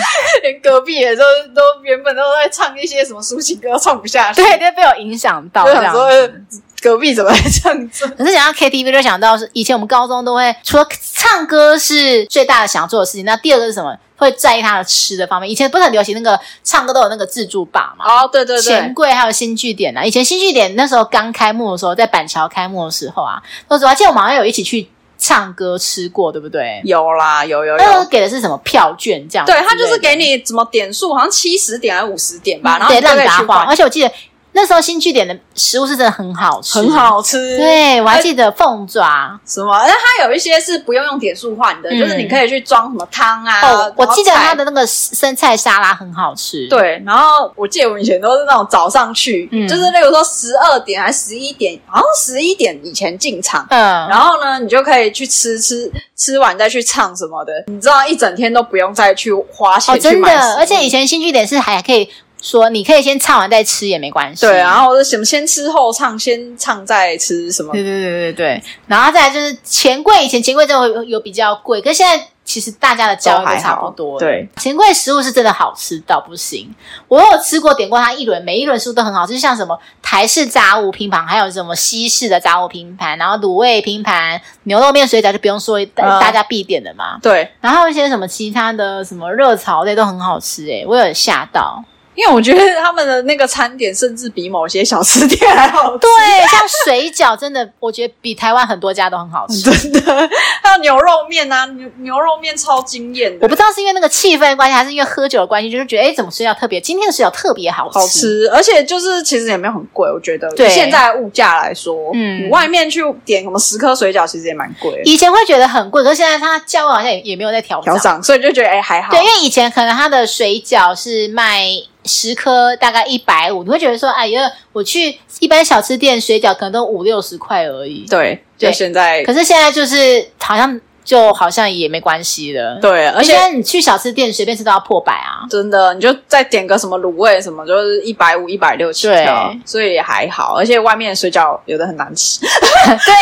连隔壁也都都原本都在唱一些什么抒情歌，都唱不下去。对，都被我影响到这样子。隔壁怎么还这样子？可是讲到 KTV，就想到是以前我们高中都会，除了唱歌是最大的想要做的事情，那第二个是什么？会在意他的吃的方面。以前不是很流行那个唱歌都有那个自助吧嘛？哦，对对对，钱柜还有新据点啊。以前新据点那时候刚开幕的时候，在板桥开幕的时候啊，说实话，记得我们好像有一起去唱歌吃过，对不对？有啦，有有有。那个给的是什么票券？这样对，他就是给你什么点数，好像七十点还是五十点吧，嗯、然后让你去换。而且我记得。那时候新据点的食物是真的很好吃，很好吃。对，我还记得凤爪什么，那它有一些是不用用点数换的，嗯、就是你可以去装什么汤啊。哦，我记得它的那个生菜沙拉很好吃。对，然后我记得我们以前都是那种早上去，嗯、就是例如说十二点还是十一点，好像十一点以前进场。嗯，然后呢，你就可以去吃吃吃完再去唱什么的，你知道一整天都不用再去花钱去买。哦，真的，而且以前新据点是还可以。说你可以先唱完再吃也没关系，对，然后是什么先吃后唱，先唱再吃什么？对对对对对，然后再来就是钱柜，以前钱柜就会有，有比较贵，可是现在其实大家的价位都差不多。对，钱柜食物是真的好吃到不行，我有吃过点过它一轮，每一轮食物都很好吃，像什么台式炸物拼盘，还有什么西式的炸物拼盘，然后卤味拼盘、牛肉面、水饺就不用说，大家必点的嘛。对，然后一些什么其他的什么热炒类都很好吃，诶我有吓到。因为我觉得他们的那个餐点甚至比某些小吃店还好吃。对，像水饺真的，我觉得比台湾很多家都很好吃。真的，还有牛肉面啊，牛牛肉面超惊艳的。我不知道是因为那个气氛的关系，还是因为喝酒的关系，就是觉得哎，怎么水饺特别？今天的水饺特别好吃，好吃，而且就是其实也没有很贵，我觉得。对，现在物价来说，嗯，你外面去点什么十颗水饺，其实也蛮贵。以前会觉得很贵，可是现在它价位好像也也没有在调调涨，所以就觉得哎还好。对，因为以前可能它的水饺是卖十颗大概一百五，你会觉得说，哎呀，我去一般小吃店水饺可能都五六十块而已。对，就现在，可是现在就是好像。就好像也没关系了，对，而且你去小吃店随便吃都要破百啊，真的，你就再点个什么卤味什么，就是一百五、一百六起跳，所以也还好。而且外面的水饺有的很难吃。对，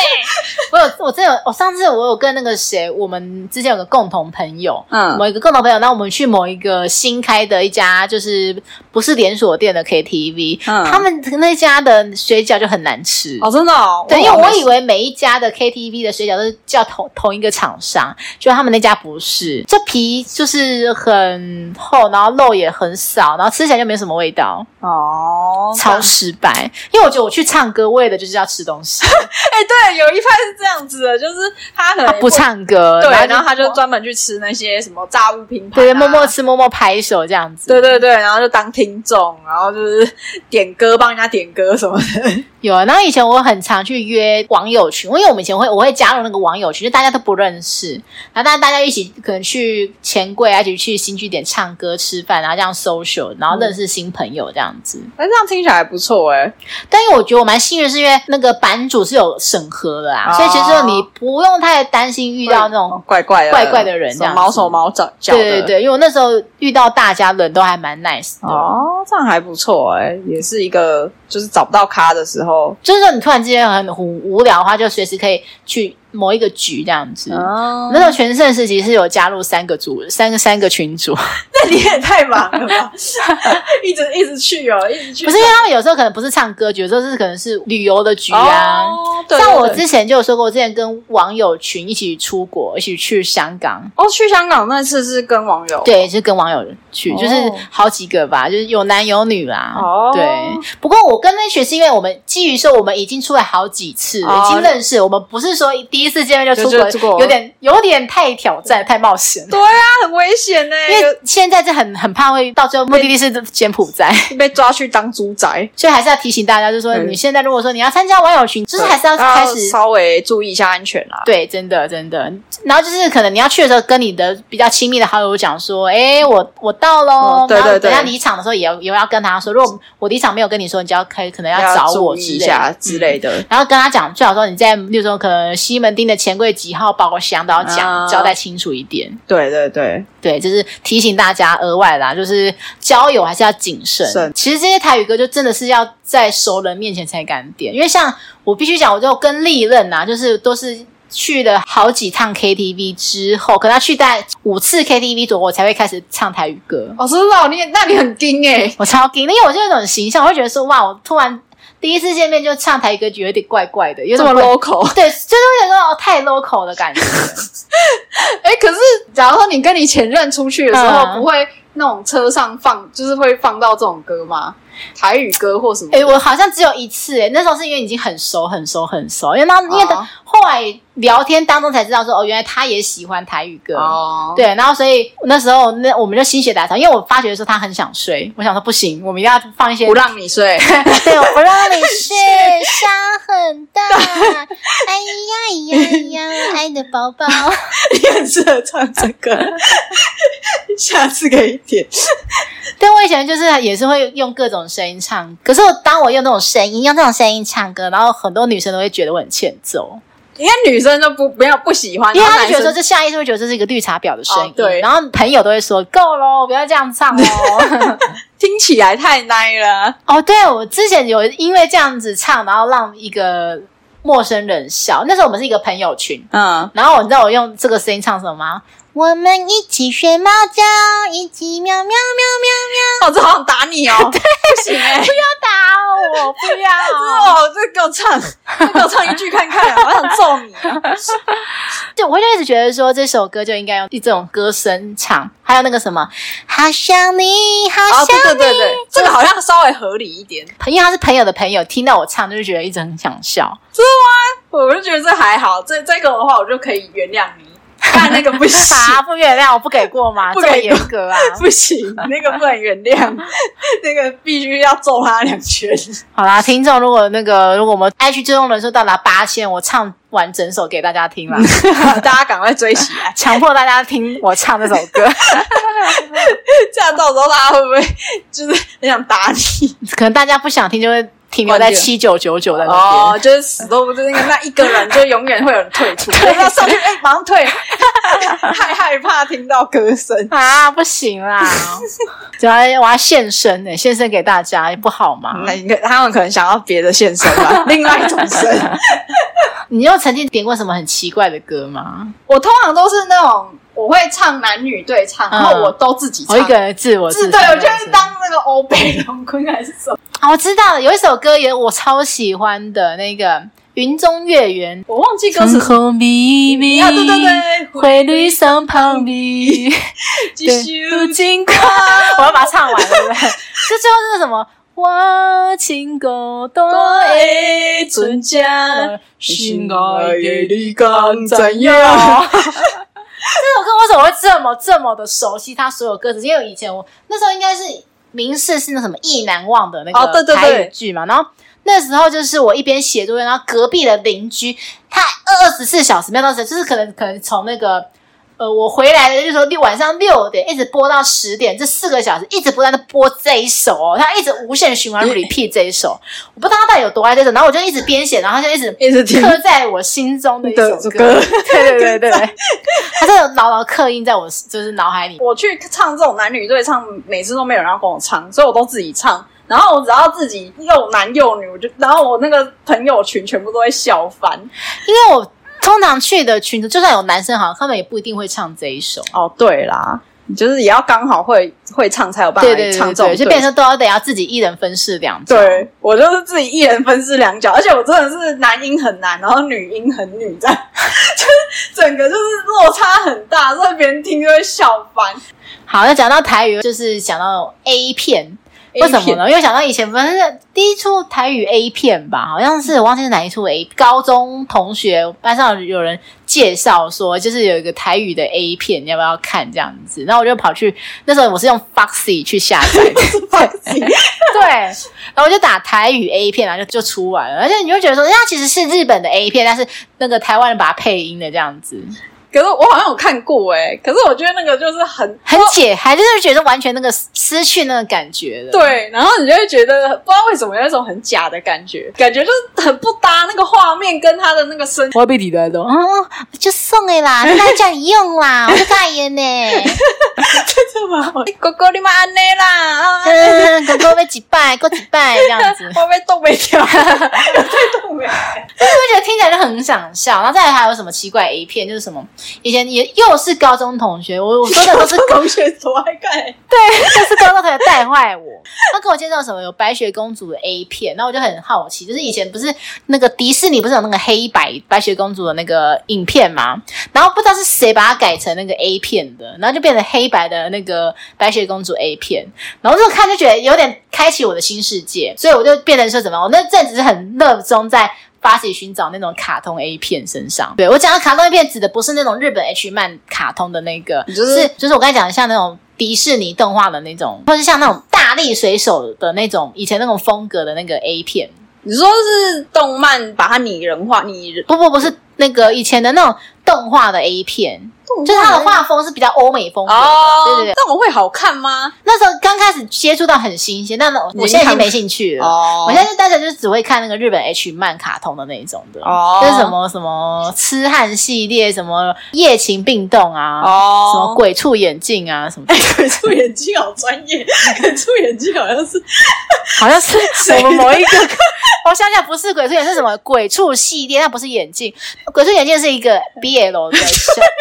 我有，我真有，我上次我有跟那个谁，我们之前有个共同朋友，嗯，某一个共同朋友，那我们去某一个新开的一家，就是不是连锁店的 KTV，嗯，他们那家的水饺就很难吃哦，真的，哦，对，因为我以为每一家的 KTV 的水饺都是叫同同一个厂。上，就他们那家不是，这皮就是很厚，然后肉也很少，然后吃起来就没什么味道哦，超失败。因为我觉得我去唱歌为的就是要吃东西。哎、欸，对，有一派是这样子的，就是他可能他不唱歌，对，然后他就专门去吃那些什么炸物拼盘、啊，对，默默吃，默默拍手这样子。对对对，然后就当听众，然后就是点歌，帮人家点歌什么的。有啊，然后以前我很常去约网友群，因为我们以前会我会加入那个网友群，就大家都不认识，然后大家大家一起可能去钱柜啊，一起去新据点唱歌吃饭，然后这样 social，然后认识新朋友这样子。哎、嗯，这样听起来还不错哎。但因为我觉得我蛮幸运，是因为那个版主是有审核的啊，哦、所以其实你不用太担心遇到那种怪怪的怪怪的人这样，毛手毛脚。对对对，因为我那时候遇到大家人都还蛮 nice 的哦，这样还不错哎，也是一个就是找不到咖的时候。就是说，你突然之间很无无聊的话，就随时可以去。某一个局这样子，哦、那时候全盛时期是有加入三个组，三个三个群组。那你也太忙了吧？一直一直去哦，一直去。不是因为他们有时候可能不是唱歌局，有时候是可能是旅游的局啊。哦、对对对，像我之前就有说过，我之前跟网友群一起出国，一起去香港。哦，去香港那次是跟网友？对，是跟网友去，哦、就是好几个吧，就是有男有女啦。哦，对。不过我跟那群是因为我们基于说我们已经出来好几次了，哦、已经认识，我们不是说第一。次见面就出国，有点有点太挑战、太冒险。对啊，很危险呢。因为现在是很很怕会到最后目的地是柬埔寨，被抓去当猪仔。所以还是要提醒大家，就是说你现在如果说你要参加网友群，就是还是要开始稍微注意一下安全啦。对，真的真的。然后就是可能你要去的时候，跟你的比较亲密的好友讲说：“哎，我我到喽。”对对对。等下离场的时候也要也要跟他说，如果我离场没有跟你说，你就要可以可能要找我一下之类的。然后跟他讲，最好说你在，例如说可能西门。町的钱柜几号包厢都要讲、uh, 交代清楚一点。对对对对，就是提醒大家额外啦，就是交友还是要谨慎。其实这些台语歌就真的是要在熟人面前才敢点，因为像我必须讲，我就跟历任啊，就是都是去了好几趟 KTV 之后，可能要去带五次 KTV 左右，我才会开始唱台语歌。哦，真的，你那你很惊哎，我超惊，因为我就那种形象，我会觉得说哇，我突然。第一次见面就唱台歌，觉得有点怪怪的，有这么 local，对，就是有点那种太 local 的感觉。哎、欸，可是假如说你跟你前任出去的时候，嗯、不会那种车上放，就是会放到这种歌吗？台语歌或什么？哎、欸，我好像只有一次、欸，哎，那时候是因为已经很熟、很熟、很熟，因为那因为后来聊天当中才知道说，哦，原来他也喜欢台语歌，哦，对，然后所以那时候那我们就心血来潮，因为我发觉的时候他很想睡，我想说不行，我们一定要放一些不让你睡，对，我不让你睡，伤很大，哎呀呀呀，爱的宝宝，你很适合唱这个，下次可以点。但，我以前就是也是会用各种声音唱，可是我当我用那种声音，用这种声音唱歌，然后很多女生都会觉得我很欠揍。因为女生都不没有不喜欢，因为她就觉得说这下意识会觉得这是一个绿茶婊的声音。哦、对，然后朋友都会说够咯，不要这样唱哦，听起来太奶了。哦，对，我之前有因为这样子唱，然后让一个陌生人笑。那时候我们是一个朋友群，嗯，然后你知道我用这个声音唱什么吗？我们一起学猫叫，一起喵喵喵喵喵。哦，这好想打你哦！对，不行哎，不要打我，不要哦！这给我唱，给我唱一句看看，我想揍你啊！就我就一直觉得说这首歌就应该用这种歌声唱，还有那个什么，好想你，好想你，对对对对，这个好像稍微合理一点。因为他是朋友的朋友，听到我唱，就觉得一直很想笑，是吗？我就觉得这还好，这这个的话，我就可以原谅你。但那个不行，啊，不原谅，我不给过吗？不给严格啊，不行，那个不能原谅，那个必须要揍他两拳。好啦，听众，如果那个如果我们 IG 追踪人数到达八千，我唱完整首给大家听啦，大家赶快追起来，强迫大家听我唱这首歌，这样到时候大家会不会就是很想打你？可能大家不想听就会。停留在七九九九的那边。哦，就是死都不是那个那一个人，就永远会有人退出，要上去哎、欸，马上退，太害怕听到歌声。啊，不行啦，主要我要献身呢，献身给大家也不好吗？那应该他们可能想要别的献身吧，另外一种声。你有曾经点过什么很奇怪的歌吗？我通常都是那种我会唱男女对唱，然后我都自己唱，我一个人自我自对，我就是当那个欧北龙坤还是什么。啊、我知道了，有一首歌也我超喜欢的，那个《云中月圆》，我忘记歌词。天空秘密啊，对对对，灰绿上旁边，继续经过。我要把它唱完了，对不对？这最后是什么？我情歌多爱存家，心爱的你敢怎样？这首歌为什么会这么这么的熟悉？它所有歌词，因为以前我那时候应该是。民视是那什么意难忘的那个台语剧嘛，然后那时候就是我一边写作业，然后隔壁的邻居他二十四小时没有到时，就是可能可能从那个呃我回来的就是说六晚上六点一直播到十点，这四个小时一直不断的播这一首哦，他一直无限循环 repeat 这一首，我不知道他到底有多爱这首，然后我就一直编写，然后他就一直一直刻在我心中的一首歌，对对对对，他真的牢牢刻印在我就是脑海里。我去唱这种男女对唱，每次都没有人要跟我唱，所以我都自己唱。然后我只要自己又男又女，我就然后我那个朋友群全部都会笑翻，因为我通常去的群组就算有男生，好像他们也不一定会唱这一首。哦，对啦，就是也要刚好会会唱才有办法唱这种，对对对对，就变成都要得要自己一人分饰两角。对，我就是自己一人分饰两角，而且我真的是男音很男，然后女音很女，这样 就是整个就是落差很大，所以别人听就会笑翻。好，那讲到台语，就是讲到 A 片。为什么呢？因为想到以前不是第一出台语 A 片吧，好像是我忘记是哪一出 A。高中同学班上有人介绍说，就是有一个台语的 A 片，你要不要看这样子？然后我就跑去，那时候我是用 Foxy 去下载的，Foxy 对，然后我就打台语 A 片，然后就就出来了。而且你就觉得说，它其实是日本的 A 片，但是那个台湾人把它配音的这样子。可是我好像有看过哎、欸，可是我觉得那个就是很很解，还就是觉得完全那个失去那个感觉了。对，然后你就会觉得不知道为什么有一种很假的感觉，感觉就是很不搭那个画面跟他的那个声。我要被替代的哦，就送哎啦，那叫你用啦，我代言呢。真的吗？哥哥你妈安内啦，嗯，哥哥被击败，过击败这样子，我被冻没掉，被冻没。所以我觉得听起来就很想笑。然后再来还有什么奇怪 A 片，就是什么。以前也又是高中同学，我我说的都是 同学多爱看，对，就是高中同学带坏我。他跟我介绍什么有白雪公主的 A 片，然后我就很好奇，就是以前不是那个迪士尼不是有那个黑白白雪公主的那个影片吗？然后不知道是谁把它改成那个 A 片的，然后就变成黑白的那个白雪公主 A 片，然后就看就觉得有点开启我的新世界，所以我就变成说什么，我那阵子是很热衷在。发起寻找那种卡通 A 片身上，对，我讲的卡通 A 片指的不是那种日本 H 漫卡通的那个，就是就是我刚才讲的像那种迪士尼动画的那种，或是像那种大力水手的那种以前那种风格的那个 A 片。你说是动漫把它拟人化，拟人不不不是那个以前的那种动画的 A 片。就是它的画风是比较欧美风格的，哦，对对对。那我会好看吗？那时候刚开始接触到很新鲜，但我现在已经没兴趣了。哦，我现在就单纯就是只会看那个日本 H 漫卡通的那一种的，哦，就是什么什么痴汉系列，什么夜情病动啊，哦，什么鬼畜眼镜啊，什么 鬼畜眼镜好专业，鬼畜眼镜好像是 好像是我们某一个，我想想不是鬼畜眼镜，是什么鬼畜系列？那不是眼镜，鬼畜眼镜是一个 BL 的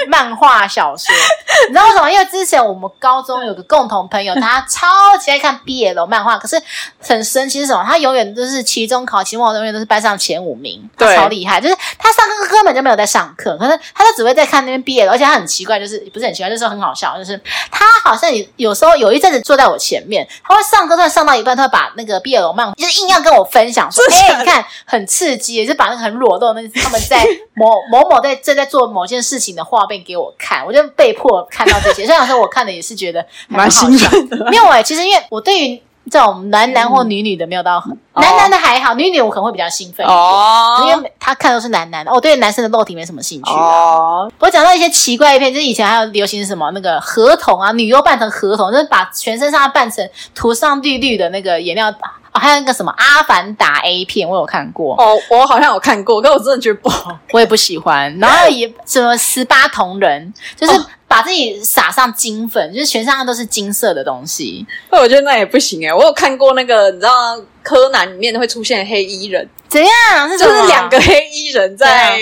漫画。画小说。你知道为什么？因为之前我们高中有个共同朋友，他超级爱看 BL 漫画，可是很神奇是什么？他永远都是期中考、期末考永远都是班上前五名，他超厉害。就是他上课根本就没有在上课，可是他就只会在看那边 BL，而且他很奇怪，就是不是很奇怪，就是说很好笑，就是他好像有有时候有一阵子坐在我前面，他会上课，突然上到一半，他会把那个 BL 漫画就是硬要跟我分享说，哎、欸，你看很刺激，也是把那个很裸露的那他们在某某某在正在做某件事情的画面给我看，我就被迫看到这些。虽然说我看的也是觉得蛮兴奋的，没有哎，其实因为我对于这种男男或女女的没有到很、嗯、男男的还好，女女我可能会比较兴奋哦，因为他看都是男男的，我对男生的肉体没什么兴趣哦。我讲到一些奇怪的片，就是以前还有流行什么那个河童啊，女优扮成河童，就是把全身上下扮成涂上绿绿的那个颜料。哦，还有那个什么《阿凡达》A 片，我有看过。哦，我好像有看过，可我真的觉得不好，我也不喜欢。然后也什么十八铜人，就是把自己撒上金粉，就是全身上都是金色的东西。那我觉得那也不行诶，我有看过那个，你知道柯南里面会出现黑衣人，怎样？是就是两个黑衣人在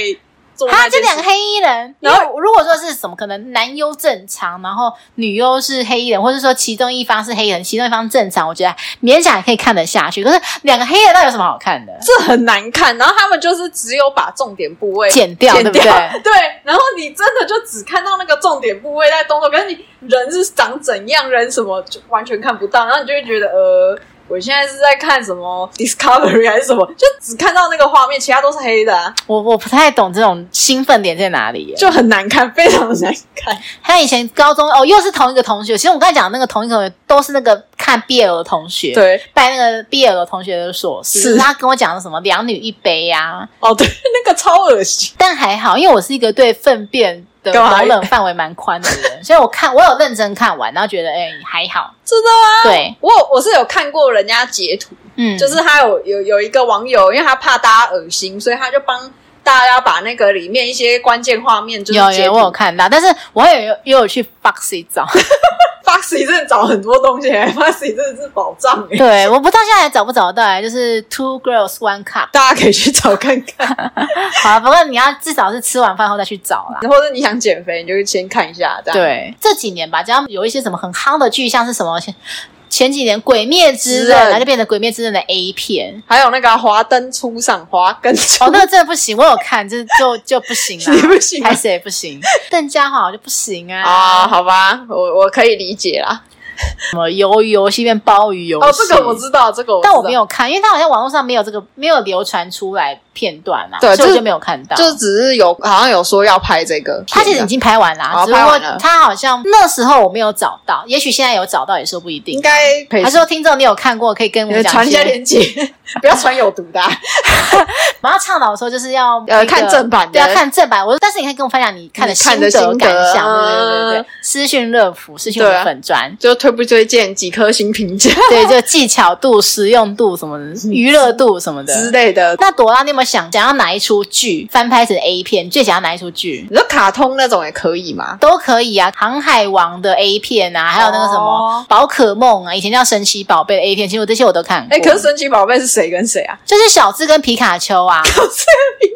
做。他这两个黑衣人，然后如果说是什么，可能男优正常，然后女优是黑衣人，或者说其中一方是黑人，其中一方正常，我觉得勉强也可以看得下去。可是两个黑衣人，那有什么好看的？这很难看。然后他们就是只有把重点部位剪掉，剪掉，对不对？对。然后你真的就只看到那个重点部位在动作，可是你人是长怎样，人什么就完全看不到，然后你就会觉得呃。我现在是在看什么 Discovery 还是什么？就只看到那个画面，其他都是黑的啊。我我不太懂这种兴奋点在哪里，就很难看，非常的难看。他以前高中哦，又是同一个同学。其实我刚才讲的那个同一个同学都是那个看 BL 的同学，对，拜那个 BL 的同学的所赐。是他跟我讲的什么两女一杯呀？啊？哦，对，那个超恶心。但还好，因为我是一个对粪便的容忍范围蛮宽的人，所以我看我有认真看完，然后觉得哎、欸、还好，真的吗？对，我我是有看过人家截图，嗯，就是他有有有一个网友，因为他怕大家恶心，所以他就帮大家把那个里面一些关键画面就是有我有看到，但是我也有也有去 Foxy 找。Foxy 真的找很多东西，Foxy 真的是宝藏。对，我不知道现在还找不找得到，就是 Two Girls One Cup，大家可以去找看看。好，不过你要至少是吃完饭后再去找啦，或者你想减肥，你就先看一下。这样对，这几年吧，只要有一些什么很夯的剧，像是什么。前几年《鬼灭之刃》然后就变成《鬼灭之刃》的 A 片，还有那个《华灯初上》《华灯初》哦，那个真的不行，我有看，就就就不行了，你不行，还是也不行，邓家华就不行啊。啊，好吧，我我可以理解啦。什么鱿鱼游戏变鲍鱼游戏？哦，这个我知道，这个我知道，但我没有看，因为它好像网络上没有这个，没有流传出来片段啊，对，所以我就没有看到。就只是有，好像有说要拍这个，他其实已经拍完了，哦，只不过他好像那时候我没有找到，也许现在有找到，也说不一定。应该还是说听众你有看过，可以跟我们传一下链接，不要传有毒的，啊。我要倡导说，就是要呃看正版的，对，要看正版。我说，但是你可以跟我分享你看的心得感想，对对对对，私讯乐福，私讯我的粉专，就推不推荐几颗星评价？对，就技巧度、实用度什么的，娱乐度什么的之类的。那朵拉，你有没有想想要哪一出剧翻拍成 A 片？最想要哪一出剧？你说卡通那种也可以吗？都可以啊，《航海王》的 A 片啊，还有那个什么《宝可梦》啊，以前叫神奇宝贝的 A 片，其实我这些我都看过。哎，可是神奇宝贝是谁跟谁啊？就是小智跟皮卡丘啊。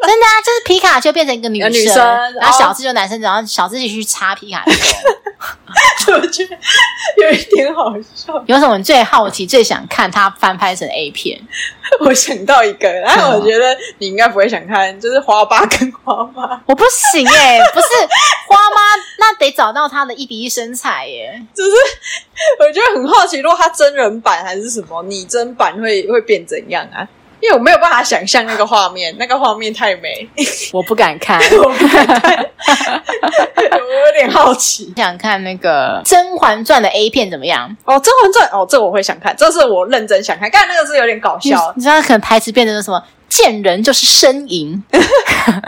真的啊，就是皮卡丘变成一个女生，女生然后小智就男生，然后小智去插皮卡丘。我觉得有一点好笑。有什么最好奇、最想看他翻拍成 A 片？我想到一个，然后我觉得你应该不会想看，就是花爸跟花妈。我不行哎、欸，不是花妈，那得找到他的一比一身材耶、欸。就是我觉得很好奇，如果他真人版还是什么拟真版会会变怎样啊？因为我没有办法想象那个画面，那个画面太美，我不敢看，我不敢看，我有点好奇，想看那个《甄嬛传》的 A 片怎么样？哦，《甄嬛传》哦，这我会想看，这是我认真想看。刚才那个是有点搞笑，你知道可能台词变成什么？见人就是呻吟，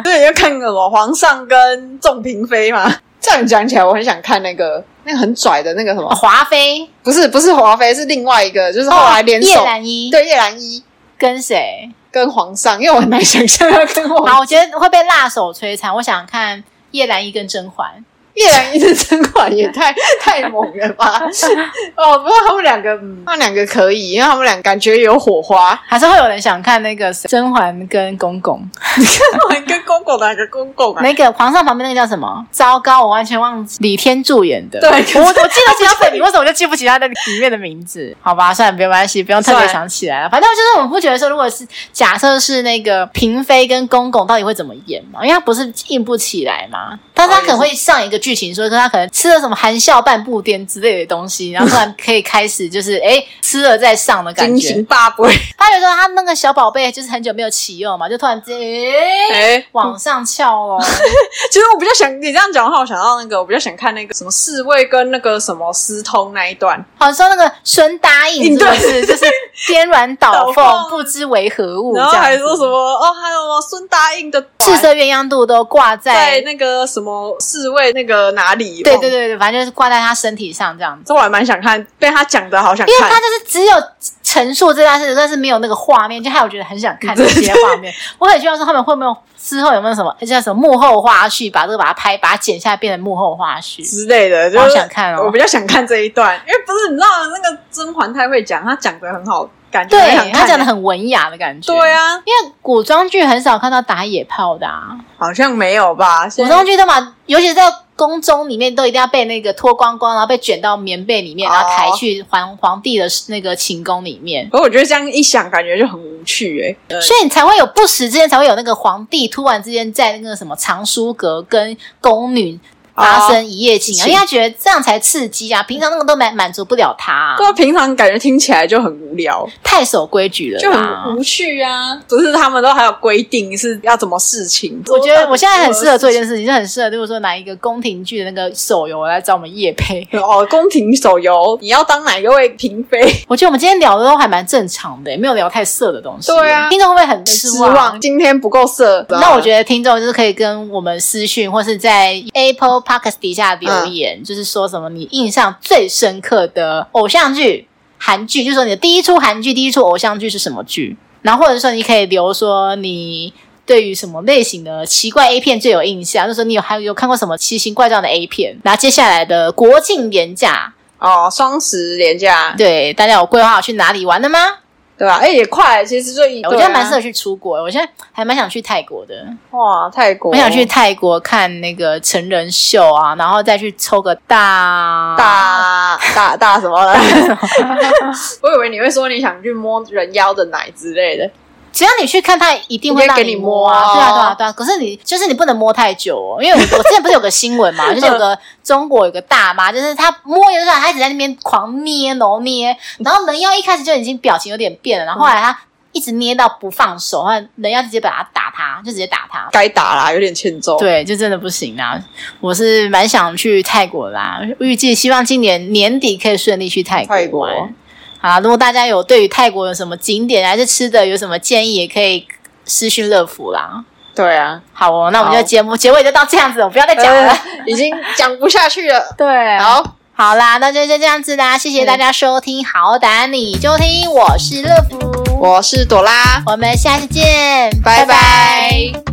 对，要看什么皇上跟众嫔妃嘛。这样讲起来，我很想看那个那个很拽的那个什么华妃，不是不是华妃，是另外一个，就是后来联手叶澜依，对叶澜依。跟谁？跟皇上，因为我很难想象他跟我。好，我觉得会被辣手摧残。我想看叶澜依跟甄嬛。叶良一的甄嬛也太太猛了吧？哦，不过他们两个，嗯，他们两个可以，因为他们俩感觉有火花，还是会有人想看那个 甄嬛跟公公，甄嬛跟公公哪个公公啊？那个皇上旁边那个叫什么？糟糕，我完全忘记李天柱演的。对，我我记得其他本名，为什么我就记不起他的里面的名字？好吧，算了，没关系，不用特别想起来了。反正就是我们不觉得说，如果是假设是那个嫔妃跟公公，到底会怎么演嘛？因为他不是硬不起来嘛，但是他可能会上一个剧情，说他可能吃了什么含笑半步癫之类的东西，然后突然可以开始就是哎吃了再上的感觉。他有时候他那个小宝贝就是很久没有启用嘛，就突然间哎 哎。往上翘哦。其实我比较想你这样讲的话，我想到那个我比较想看那个什么侍卫跟那个什么私通那一段，好像说那个孙答应是不是？就是颠鸾倒凤不知为何物，然后还说什么哦还有孙答应的赤色鸳鸯肚都挂在在那个什么侍卫那个哪里？对对对对，反正就是挂在他身体上这样子。这我还蛮想看，被他讲的好想看，因为他就是只有陈述这件事，但是没有那个画面，就害我觉得很想看这些画面。我很希望说他们会没有之后有没有什么叫 什么幕后花絮，把这个把它拍，把它剪下来变成幕后花絮之类的，就好想看哦。我比较想看这一段，因为不是你知道那个甄嬛太会讲，她讲的很好。感觉对，他讲的很文雅的感觉。对啊，因为古装剧很少看到打野炮的啊，好像没有吧？古装剧都嘛，尤其是在宫中里面，都一定要被那个脱光光，然后被卷到棉被里面，然后抬去皇皇帝的那个寝宫里面。可我觉得这样一想，感觉就很无趣哎。所以你才会有不时之间才会有那个皇帝突然之间在那个什么藏书阁跟宫女。发生一夜情啊，因为他觉得这样才刺激啊，平常那个都满满足不了他，啊。对，平常感觉听起来就很无聊，太守规矩了，就很无趣啊。不是他们都还有规定是要怎么事情？我觉得我现在很适合做一件事情，就很适合，就是说拿一个宫廷剧的那个手游来找我们夜配。哦，宫廷手游，你要当哪一位嫔妃？我觉得我们今天聊的都还蛮正常的，没有聊太色的东西。对啊，听众会不会很失望？失望今天不够色。那我觉得听众就是可以跟我们私讯，或是在 Apple Podcast 底下留。留言就是说什么你印象最深刻的偶像剧、韩剧，就是说你的第一出韩剧、第一出偶像剧是什么剧？然后或者说你可以留说你对于什么类型的奇怪 A 片最有印象，就是说你有还有看过什么奇形怪状的 A 片？然后接下来的国庆连假哦，双十连假，对，大家有规划好去哪里玩的吗？对吧？哎，也快，其实就啊，我觉得蛮适合去出国。我现在还蛮想去泰国的。哇，泰国！我想去泰国看那个成人秀啊，然后再去抽个大大大大什么的。我以为你会说你想去摸人妖的奶之类的。只要你去看，他一定会让你摸啊！对啊，对啊，对啊。可是你就是你不能摸太久哦，因为我之前不是有个新闻嘛，就是有个中国有个大妈，就是她摸一下，她一直在那边狂捏、揉捏，然后人妖一开始就已经表情有点变了，然后后来她一直捏到不放手，然后人妖直接把她打他，就直接打他，该打啦，有点欠揍。对，就真的不行啊！我是蛮想去泰国啦，预计希望今年年底可以顺利去泰国。泰国。好，如果大家有对于泰国有什么景点还是吃的有什么建议，也可以私讯乐福啦。对啊，好哦，那我们就节目结尾就到这样子，我不要再讲了，呃、已经讲不下去了。对，好，好啦，那就就这样子啦，谢谢大家收听，好胆你就听，我是乐福，我是朵拉，我们下次见，拜拜。拜拜。